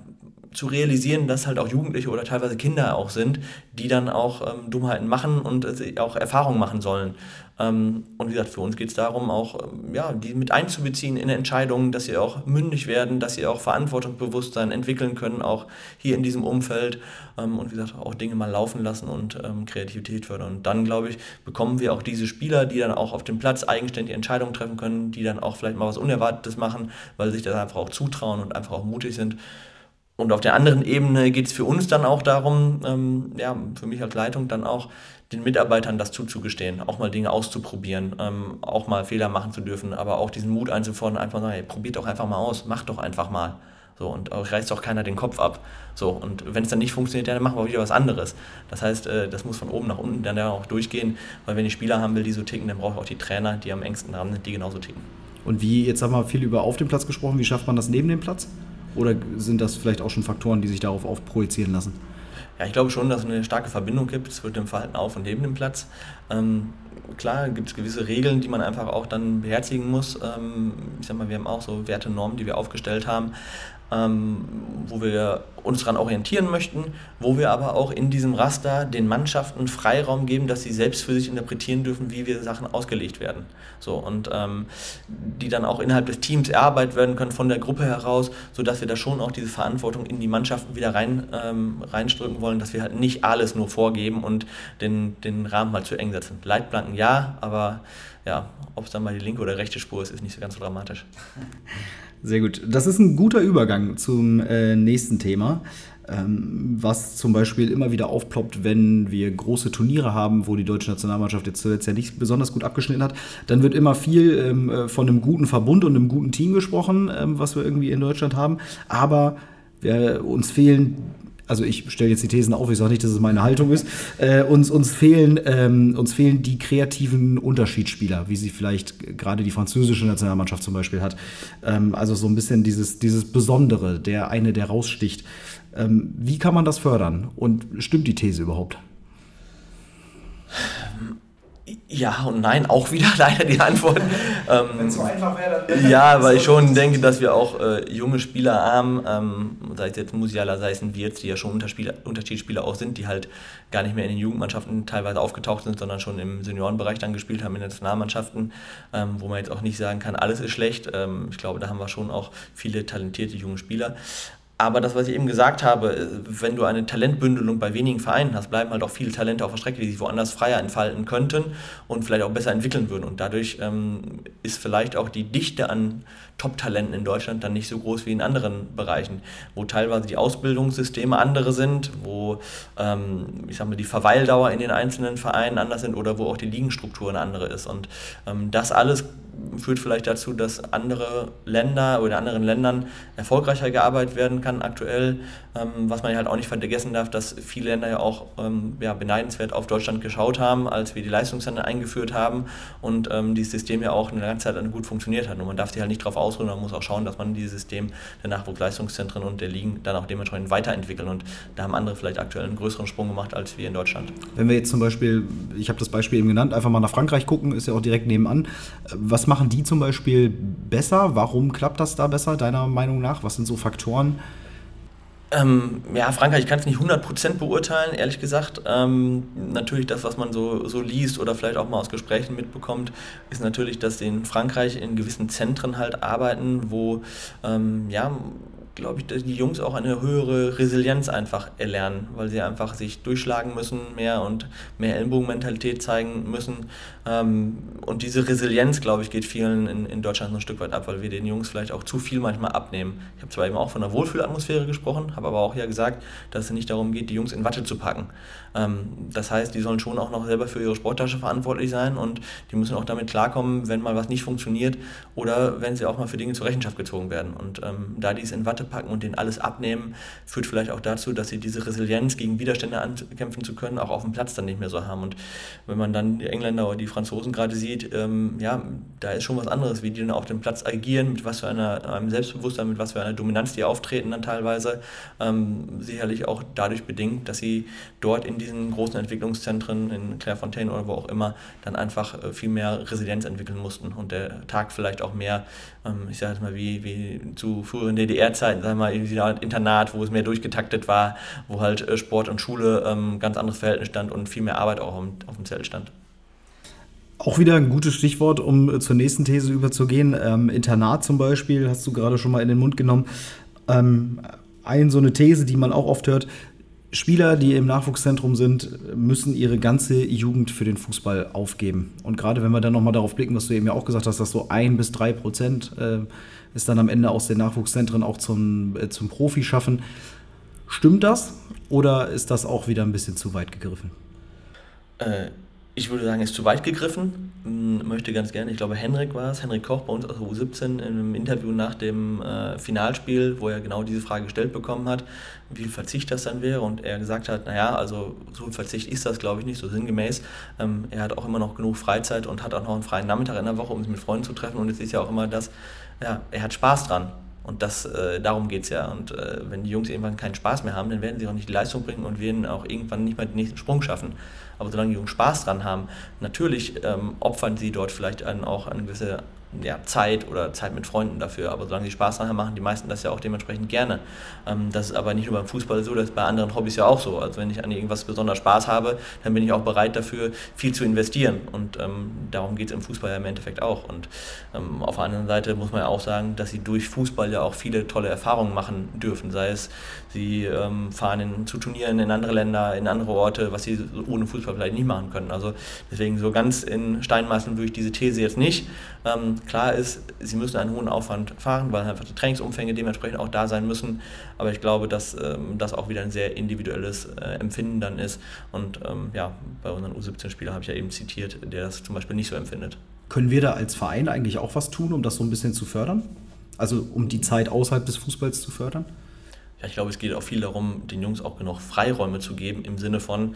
zu realisieren, dass halt auch Jugendliche oder teilweise Kinder auch sind, die dann auch ähm, Dummheiten machen und äh, auch Erfahrungen machen sollen. Ähm, und wie gesagt, für uns geht es darum, auch ähm, ja, die mit einzubeziehen in Entscheidungen, dass sie auch mündig werden, dass sie auch Verantwortungsbewusstsein entwickeln können, auch hier in diesem Umfeld. Ähm, und wie gesagt, auch Dinge mal laufen lassen und ähm, Kreativität fördern. Und dann, glaube ich, bekommen wir auch diese Spieler, die dann auch auf dem Platz eigenständig Entscheidungen treffen können, die dann auch vielleicht mal was Unerwartetes machen, weil sie sich das einfach auch zutrauen und einfach auch mutig sind. Und auf der anderen Ebene geht es für uns dann auch darum, ähm, ja, für mich als Leitung dann auch den Mitarbeitern das zuzugestehen, auch mal Dinge auszuprobieren, ähm, auch mal Fehler machen zu dürfen, aber auch diesen Mut einzufordern, einfach sagen, hey, probiert doch einfach mal aus, macht doch einfach mal. So, und auch reißt doch keiner den Kopf ab. So, und wenn es dann nicht funktioniert, ja, dann machen wir wieder was anderes. Das heißt, äh, das muss von oben nach unten dann ja auch durchgehen, weil wenn ich Spieler haben will, die so ticken, dann brauche ich auch die Trainer, die am engsten dran sind, die genauso ticken. Und wie, jetzt haben wir viel über auf dem Platz gesprochen, wie schafft man das neben dem Platz? Oder sind das vielleicht auch schon Faktoren, die sich darauf aufprojizieren lassen? Ja, ich glaube schon, dass es eine starke Verbindung gibt zwischen dem Verhalten auf und neben dem Platz. Ähm, klar gibt es gewisse Regeln, die man einfach auch dann beherzigen muss. Ähm, ich sag mal, wir haben auch so Werte, Normen, die wir aufgestellt haben ähm, wo wir uns daran orientieren möchten, wo wir aber auch in diesem Raster den Mannschaften Freiraum geben, dass sie selbst für sich interpretieren dürfen, wie wir Sachen ausgelegt werden. So, und ähm, die dann auch innerhalb des Teams erarbeitet werden können von der Gruppe heraus, sodass wir da schon auch diese Verantwortung in die Mannschaften wieder rein, ähm, reinstrücken wollen, dass wir halt nicht alles nur vorgeben und den, den Rahmen mal zu eng setzen. Leitplanken ja, aber ja, ob es dann mal die linke oder rechte Spur ist, ist nicht so ganz so dramatisch. [laughs] Sehr gut. Das ist ein guter Übergang zum äh, nächsten Thema, ähm, was zum Beispiel immer wieder aufploppt, wenn wir große Turniere haben, wo die deutsche Nationalmannschaft jetzt zuletzt ja nicht besonders gut abgeschnitten hat. Dann wird immer viel ähm, äh, von einem guten Verbund und einem guten Team gesprochen, ähm, was wir irgendwie in Deutschland haben. Aber wir, uns fehlen also ich stelle jetzt die Thesen auf, ich sage nicht, dass es meine Haltung ist, äh, uns, uns, fehlen, ähm, uns fehlen die kreativen Unterschiedsspieler, wie sie vielleicht gerade die französische Nationalmannschaft zum Beispiel hat. Ähm, also so ein bisschen dieses, dieses Besondere, der eine, der raussticht. Ähm, wie kann man das fördern? Und stimmt die These überhaupt? Ja und nein, auch wieder [laughs] leider die Antwort. ähm, Wenn es so einfach wäre, dann. Ja, weil ich schon denke, dass wir auch äh, junge Spieler haben, ähm, sei es jetzt Musiala, sei es ein Wirtz, die ja schon Unterschiedsspieler auch sind, die halt gar nicht mehr in den Jugendmannschaften teilweise aufgetaucht sind, sondern schon im Seniorenbereich dann gespielt haben in den Nationalmannschaften, ähm, wo man jetzt auch nicht sagen kann, alles ist schlecht. Ähm, ich glaube, da haben wir schon auch viele talentierte junge Spieler. Aber das, was ich eben gesagt habe, wenn du eine Talentbündelung bei wenigen Vereinen hast, bleiben halt auch viele Talente auf der Strecke, die sich woanders freier entfalten könnten und vielleicht auch besser entwickeln würden. Und dadurch ähm, ist vielleicht auch die Dichte an Top-Talenten in Deutschland dann nicht so groß wie in anderen Bereichen, wo teilweise die Ausbildungssysteme andere sind, wo ähm, ich sag mal, die Verweildauer in den einzelnen Vereinen anders sind oder wo auch die Ligenstruktur eine andere ist. Und ähm, das alles führt vielleicht dazu, dass andere Länder oder in anderen Ländern erfolgreicher gearbeitet werden kann aktuell. Ähm, was man halt auch nicht vergessen darf, dass viele Länder ja auch ähm, ja, beneidenswert auf Deutschland geschaut haben, als wir die Leistungszentren eingeführt haben und ähm, dieses System ja auch eine ganze Zeit lang gut funktioniert hat. Und man darf sich halt nicht darauf ausruhen, man muss auch schauen, dass man dieses System der Nachwuchsleistungszentren und der Ligen dann auch dementsprechend weiterentwickeln. Und da haben andere vielleicht aktuell einen größeren Sprung gemacht als wir in Deutschland. Wenn wir jetzt zum Beispiel, ich habe das Beispiel eben genannt, einfach mal nach Frankreich gucken, ist ja auch direkt nebenan. Was machen die zum Beispiel besser? Warum klappt das da besser, deiner Meinung nach? Was sind so Faktoren? Ähm, ja, Frankreich, ich kann es nicht 100% beurteilen, ehrlich gesagt. Ähm, natürlich das, was man so, so liest oder vielleicht auch mal aus Gesprächen mitbekommt, ist natürlich, dass in Frankreich in gewissen Zentren halt arbeiten, wo ähm, ja, glaube ich, die Jungs auch eine höhere Resilienz einfach erlernen, weil sie einfach sich durchschlagen müssen mehr und mehr Ellenbogenmentalität zeigen müssen. Ähm, und diese Resilienz, glaube ich, geht vielen in, in Deutschland ein Stück weit ab, weil wir den Jungs vielleicht auch zu viel manchmal abnehmen. Ich habe zwar eben auch von einer Wohlfühlatmosphäre gesprochen, habe aber auch ja gesagt, dass es nicht darum geht, die Jungs in Watte zu packen. Ähm, das heißt, die sollen schon auch noch selber für ihre Sporttasche verantwortlich sein und die müssen auch damit klarkommen, wenn mal was nicht funktioniert oder wenn sie auch mal für Dinge zur Rechenschaft gezogen werden. Und ähm, da die es in Watte packen und denen alles abnehmen, führt vielleicht auch dazu, dass sie diese Resilienz gegen Widerstände ankämpfen zu können, auch auf dem Platz dann nicht mehr so haben. Und wenn man dann die Engländer oder die Franzosen gerade sieht, ähm, ja, da ist schon was anderes, wie die dann auf dem Platz agieren, mit was für einer, einem Selbstbewusstsein, mit was für einer Dominanz die auftreten dann teilweise. Ähm, sicherlich auch dadurch bedingt, dass sie dort in diesen großen Entwicklungszentren, in Clairefontaine oder wo auch immer, dann einfach äh, viel mehr Resilienz entwickeln mussten und der Tag vielleicht auch mehr, ähm, ich sage jetzt mal, wie, wie zu früheren DDR-Zeiten, sagen wir mal, Internat, wo es mehr durchgetaktet war, wo halt äh, Sport und Schule ähm, ganz anderes Verhältnis stand und viel mehr Arbeit auch auf, auf dem Zelt stand. Auch wieder ein gutes Stichwort, um äh, zur nächsten These überzugehen. Ähm, Internat zum Beispiel, hast du gerade schon mal in den Mund genommen. Ähm, ein so eine These, die man auch oft hört, Spieler, die im Nachwuchszentrum sind, müssen ihre ganze Jugend für den Fußball aufgeben. Und gerade wenn wir dann nochmal darauf blicken, was du eben ja auch gesagt hast, dass so ein bis drei Prozent äh, es dann am Ende aus den Nachwuchszentren auch zum, äh, zum Profi schaffen. Stimmt das oder ist das auch wieder ein bisschen zu weit gegriffen? Äh, ich würde sagen, ist zu weit gegriffen. Hm, möchte ganz gerne, ich glaube, Henrik war es, Henrik Koch bei uns aus der U17 in einem Interview nach dem äh, Finalspiel, wo er genau diese Frage gestellt bekommen hat, wie viel Verzicht das dann wäre. Und er gesagt hat, naja, also so viel Verzicht ist das, glaube ich, nicht, so sinngemäß. Ähm, er hat auch immer noch genug Freizeit und hat auch noch einen freien Nachmittag in der Woche, um sich mit Freunden zu treffen. Und es ist ja auch immer das, ja, er hat Spaß dran. Und das, äh, darum geht es ja. Und äh, wenn die Jungs irgendwann keinen Spaß mehr haben, dann werden sie auch nicht die Leistung bringen und werden auch irgendwann nicht mehr den nächsten Sprung schaffen. Aber solange die Jungs Spaß dran haben, natürlich ähm, opfern sie dort vielleicht einen, auch eine gewisse ja, Zeit oder Zeit mit Freunden dafür. Aber solange sie Spaß daran haben, machen die meisten das ja auch dementsprechend gerne. Ähm, das ist aber nicht nur beim Fußball so, das ist bei anderen Hobbys ja auch so. Also wenn ich an irgendwas besonders Spaß habe, dann bin ich auch bereit dafür, viel zu investieren. Und ähm, darum geht es im Fußball ja im Endeffekt auch. Und ähm, auf der anderen Seite muss man ja auch sagen, dass sie durch Fußball ja auch viele tolle Erfahrungen machen dürfen. Sei es, sie ähm, fahren in, zu Turnieren in andere Länder, in andere Orte, was sie ohne Fußball vielleicht nicht machen können. Also deswegen so ganz in Steinmeißeln würde ich diese These jetzt nicht. Ähm, klar ist, sie müssen einen hohen Aufwand fahren, weil einfach die Trainingsumfänge dementsprechend auch da sein müssen. Aber ich glaube, dass ähm, das auch wieder ein sehr individuelles äh, Empfinden dann ist. Und ähm, ja, bei unseren U17-Spielern habe ich ja eben zitiert, der das zum Beispiel nicht so empfindet. Können wir da als Verein eigentlich auch was tun, um das so ein bisschen zu fördern? Also um die Zeit außerhalb des Fußballs zu fördern? Ja, ich glaube, es geht auch viel darum, den Jungs auch genug Freiräume zu geben, im Sinne von,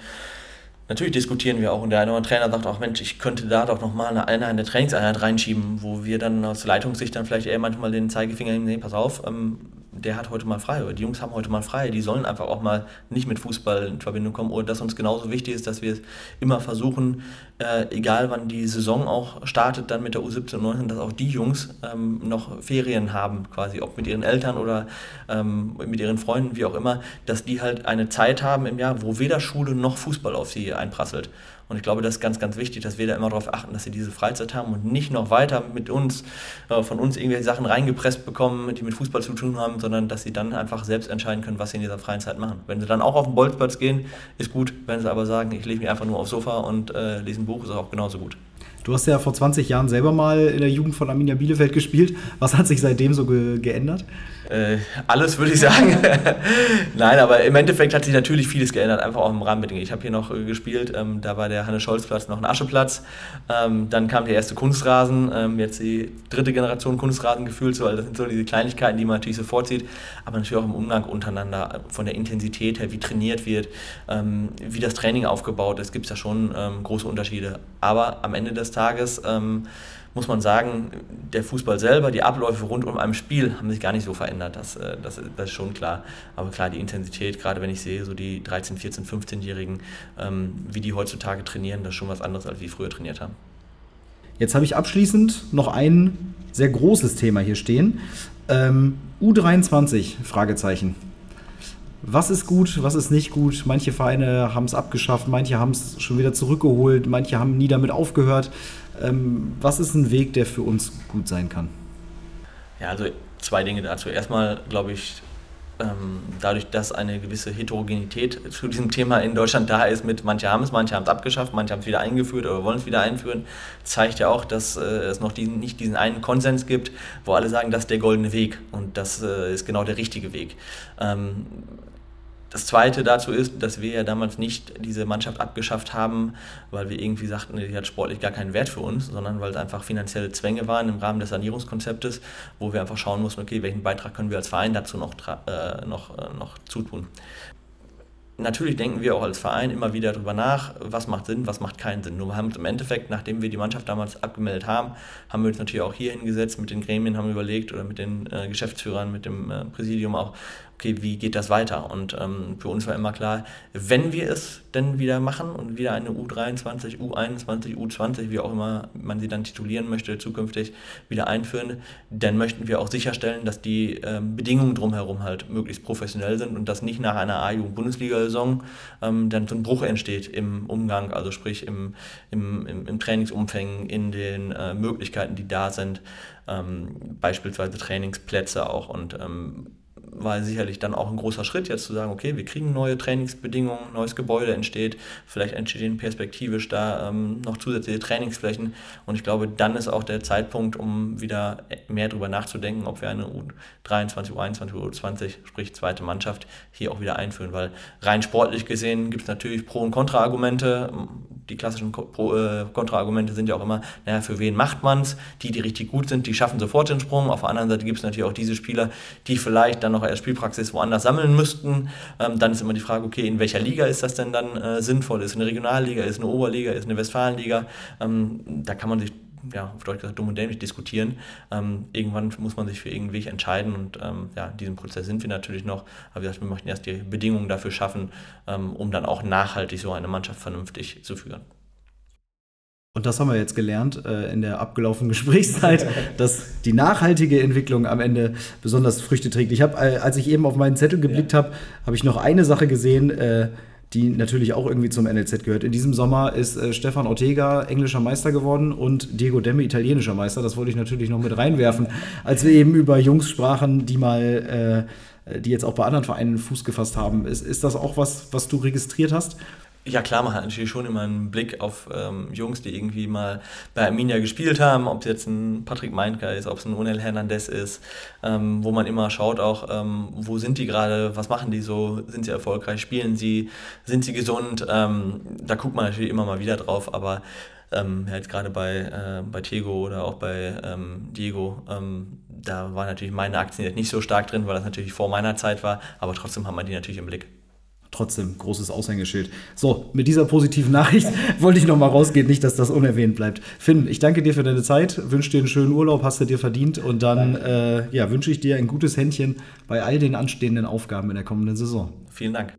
natürlich diskutieren wir auch und der eine oder andere Trainer sagt auch, Mensch, ich könnte da doch nochmal eine Einheit, eine Trainingseinheit reinschieben, wo wir dann aus Leitungssicht dann vielleicht eher manchmal den Zeigefinger nehmen, nee, pass auf, ähm, der hat heute mal frei oder die Jungs haben heute mal frei, die sollen einfach auch mal nicht mit Fußball in Verbindung kommen. Oder dass uns genauso wichtig ist, dass wir immer versuchen, äh, egal wann die Saison auch startet, dann mit der U17 und 19, dass auch die Jungs ähm, noch Ferien haben, quasi, ob mit ihren Eltern oder ähm, mit ihren Freunden, wie auch immer, dass die halt eine Zeit haben im Jahr, wo weder Schule noch Fußball auf sie einprasselt. Und ich glaube, das ist ganz, ganz wichtig, dass wir da immer darauf achten, dass sie diese Freizeit haben und nicht noch weiter mit uns, äh, von uns irgendwelche Sachen reingepresst bekommen, die mit Fußball zu tun haben, sondern dass sie dann einfach selbst entscheiden können, was sie in dieser freien Zeit machen. Wenn sie dann auch auf den Bolzplatz gehen, ist gut. Wenn sie aber sagen, ich lege mich einfach nur aufs Sofa und äh, lese ein Buch, ist auch genauso gut. Du hast ja vor 20 Jahren selber mal in der Jugend von Arminia Bielefeld gespielt. Was hat sich seitdem so ge geändert? Äh, alles würde ich sagen. [laughs] Nein, aber im Endeffekt hat sich natürlich vieles geändert, einfach auch im Rahmenbedingungen. Ich habe hier noch äh, gespielt, ähm, da war der Hannes-Scholz-Platz noch ein Ascheplatz. Ähm, dann kam der erste Kunstrasen, ähm, jetzt die dritte Generation Kunstrasen gefühlt, so, also das sind so diese Kleinigkeiten, die man natürlich so vorzieht, aber natürlich auch im Umgang untereinander, von der Intensität her, wie trainiert wird, ähm, wie das Training aufgebaut ist, gibt es ja schon ähm, große Unterschiede. Aber am Ende des Tages ähm, muss man sagen, der Fußball selber, die Abläufe rund um ein Spiel haben sich gar nicht so verändert. Das, äh, das, das ist schon klar. Aber klar, die Intensität, gerade wenn ich sehe, so die 13, 14, 15-Jährigen, ähm, wie die heutzutage trainieren, das ist schon was anderes, als wie früher trainiert haben. Jetzt habe ich abschließend noch ein sehr großes Thema hier stehen. Ähm, U23, Fragezeichen. Was ist gut, was ist nicht gut? Manche Vereine haben es abgeschafft, manche haben es schon wieder zurückgeholt, manche haben nie damit aufgehört. Ähm, was ist ein Weg, der für uns gut sein kann? Ja, also zwei Dinge dazu. Erstmal glaube ich, ähm, dadurch, dass eine gewisse Heterogenität zu diesem Thema in Deutschland da ist, mit manche haben es, manche haben es abgeschafft, manche haben es wieder eingeführt oder wollen es wieder einführen, zeigt ja auch, dass äh, es noch diesen, nicht diesen einen Konsens gibt, wo alle sagen, das ist der goldene Weg und das äh, ist genau der richtige Weg. Ähm, das Zweite dazu ist, dass wir ja damals nicht diese Mannschaft abgeschafft haben, weil wir irgendwie sagten, die hat sportlich gar keinen Wert für uns, sondern weil es einfach finanzielle Zwänge waren im Rahmen des Sanierungskonzeptes, wo wir einfach schauen mussten, okay, welchen Beitrag können wir als Verein dazu noch, äh, noch, äh, noch zutun. Natürlich denken wir auch als Verein immer wieder darüber nach, was macht Sinn, was macht keinen Sinn. Nur wir haben uns im Endeffekt, nachdem wir die Mannschaft damals abgemeldet haben, haben wir uns natürlich auch hier hingesetzt, mit den Gremien haben überlegt oder mit den äh, Geschäftsführern, mit dem äh, Präsidium auch, okay, wie geht das weiter? Und ähm, für uns war immer klar, wenn wir es denn wieder machen und wieder eine U23, U21, U20, wie auch immer man sie dann titulieren möchte, zukünftig wieder einführen, dann möchten wir auch sicherstellen, dass die ähm, Bedingungen drumherum halt möglichst professionell sind und dass nicht nach einer A-Jugend-Bundesliga-Saison ähm, dann so ein Bruch entsteht im Umgang, also sprich im, im, im, im Trainingsumfang, in den äh, Möglichkeiten, die da sind, ähm, beispielsweise Trainingsplätze auch und ähm, war sicherlich dann auch ein großer Schritt, jetzt zu sagen, okay, wir kriegen neue Trainingsbedingungen, neues Gebäude entsteht, vielleicht entstehen perspektivisch da ähm, noch zusätzliche Trainingsflächen und ich glaube, dann ist auch der Zeitpunkt, um wieder mehr darüber nachzudenken, ob wir eine U23, U21, U20, sprich zweite Mannschaft, hier auch wieder einführen, weil rein sportlich gesehen gibt es natürlich Pro- und Kontraargumente. Die klassischen Pro, äh, Kontraargumente sind ja auch immer, naja, für wen macht man es? Die, die richtig gut sind, die schaffen sofort den Sprung. Auf der anderen Seite gibt es natürlich auch diese Spieler, die vielleicht dann noch noch Spielpraxis woanders sammeln müssten. Ähm, dann ist immer die Frage, okay, in welcher Liga ist das denn dann äh, sinnvoll? Ist eine Regionalliga, ist eine Oberliga, ist eine Westfalenliga? Ähm, da kann man sich ja, auf Deutsch gesagt, dumm und dämlich diskutieren. Ähm, irgendwann muss man sich für irgendeinen Weg entscheiden und ähm, ja, in diesem Prozess sind wir natürlich noch. Aber wie gesagt, wir möchten erst die Bedingungen dafür schaffen, ähm, um dann auch nachhaltig so eine Mannschaft vernünftig zu führen. Und das haben wir jetzt gelernt äh, in der abgelaufenen [laughs] Gesprächszeit, dass die nachhaltige Entwicklung am Ende besonders Früchte trägt. Ich habe, äh, als ich eben auf meinen Zettel geblickt ja. habe, habe ich noch eine Sache gesehen, äh, die natürlich auch irgendwie zum NLZ gehört. In diesem Sommer ist äh, Stefan Ortega englischer Meister geworden und Diego Demme italienischer Meister. Das wollte ich natürlich noch mit reinwerfen, als wir eben über Jungs sprachen, die mal äh, die jetzt auch bei anderen Vereinen Fuß gefasst haben. Ist, ist das auch was, was du registriert hast? Ja klar, man hat natürlich schon immer einen Blick auf ähm, Jungs, die irgendwie mal bei Arminia gespielt haben, ob es jetzt ein Patrick Meinker ist, ob es ein Onel Hernandez ist, ähm, wo man immer schaut auch, ähm, wo sind die gerade, was machen die so, sind sie erfolgreich, spielen sie, sind sie gesund, ähm, da guckt man natürlich immer mal wieder drauf, aber ähm, jetzt gerade bei, äh, bei Tego oder auch bei ähm, Diego, ähm, da waren natürlich meine Aktien nicht so stark drin, weil das natürlich vor meiner Zeit war, aber trotzdem hat man die natürlich im Blick trotzdem großes Aushängeschild. So, mit dieser positiven Nachricht [laughs] wollte ich noch mal rausgehen, nicht, dass das unerwähnt bleibt. Finn, ich danke dir für deine Zeit, wünsche dir einen schönen Urlaub, hast du dir verdient und dann äh, ja, wünsche ich dir ein gutes Händchen bei all den anstehenden Aufgaben in der kommenden Saison. Vielen Dank.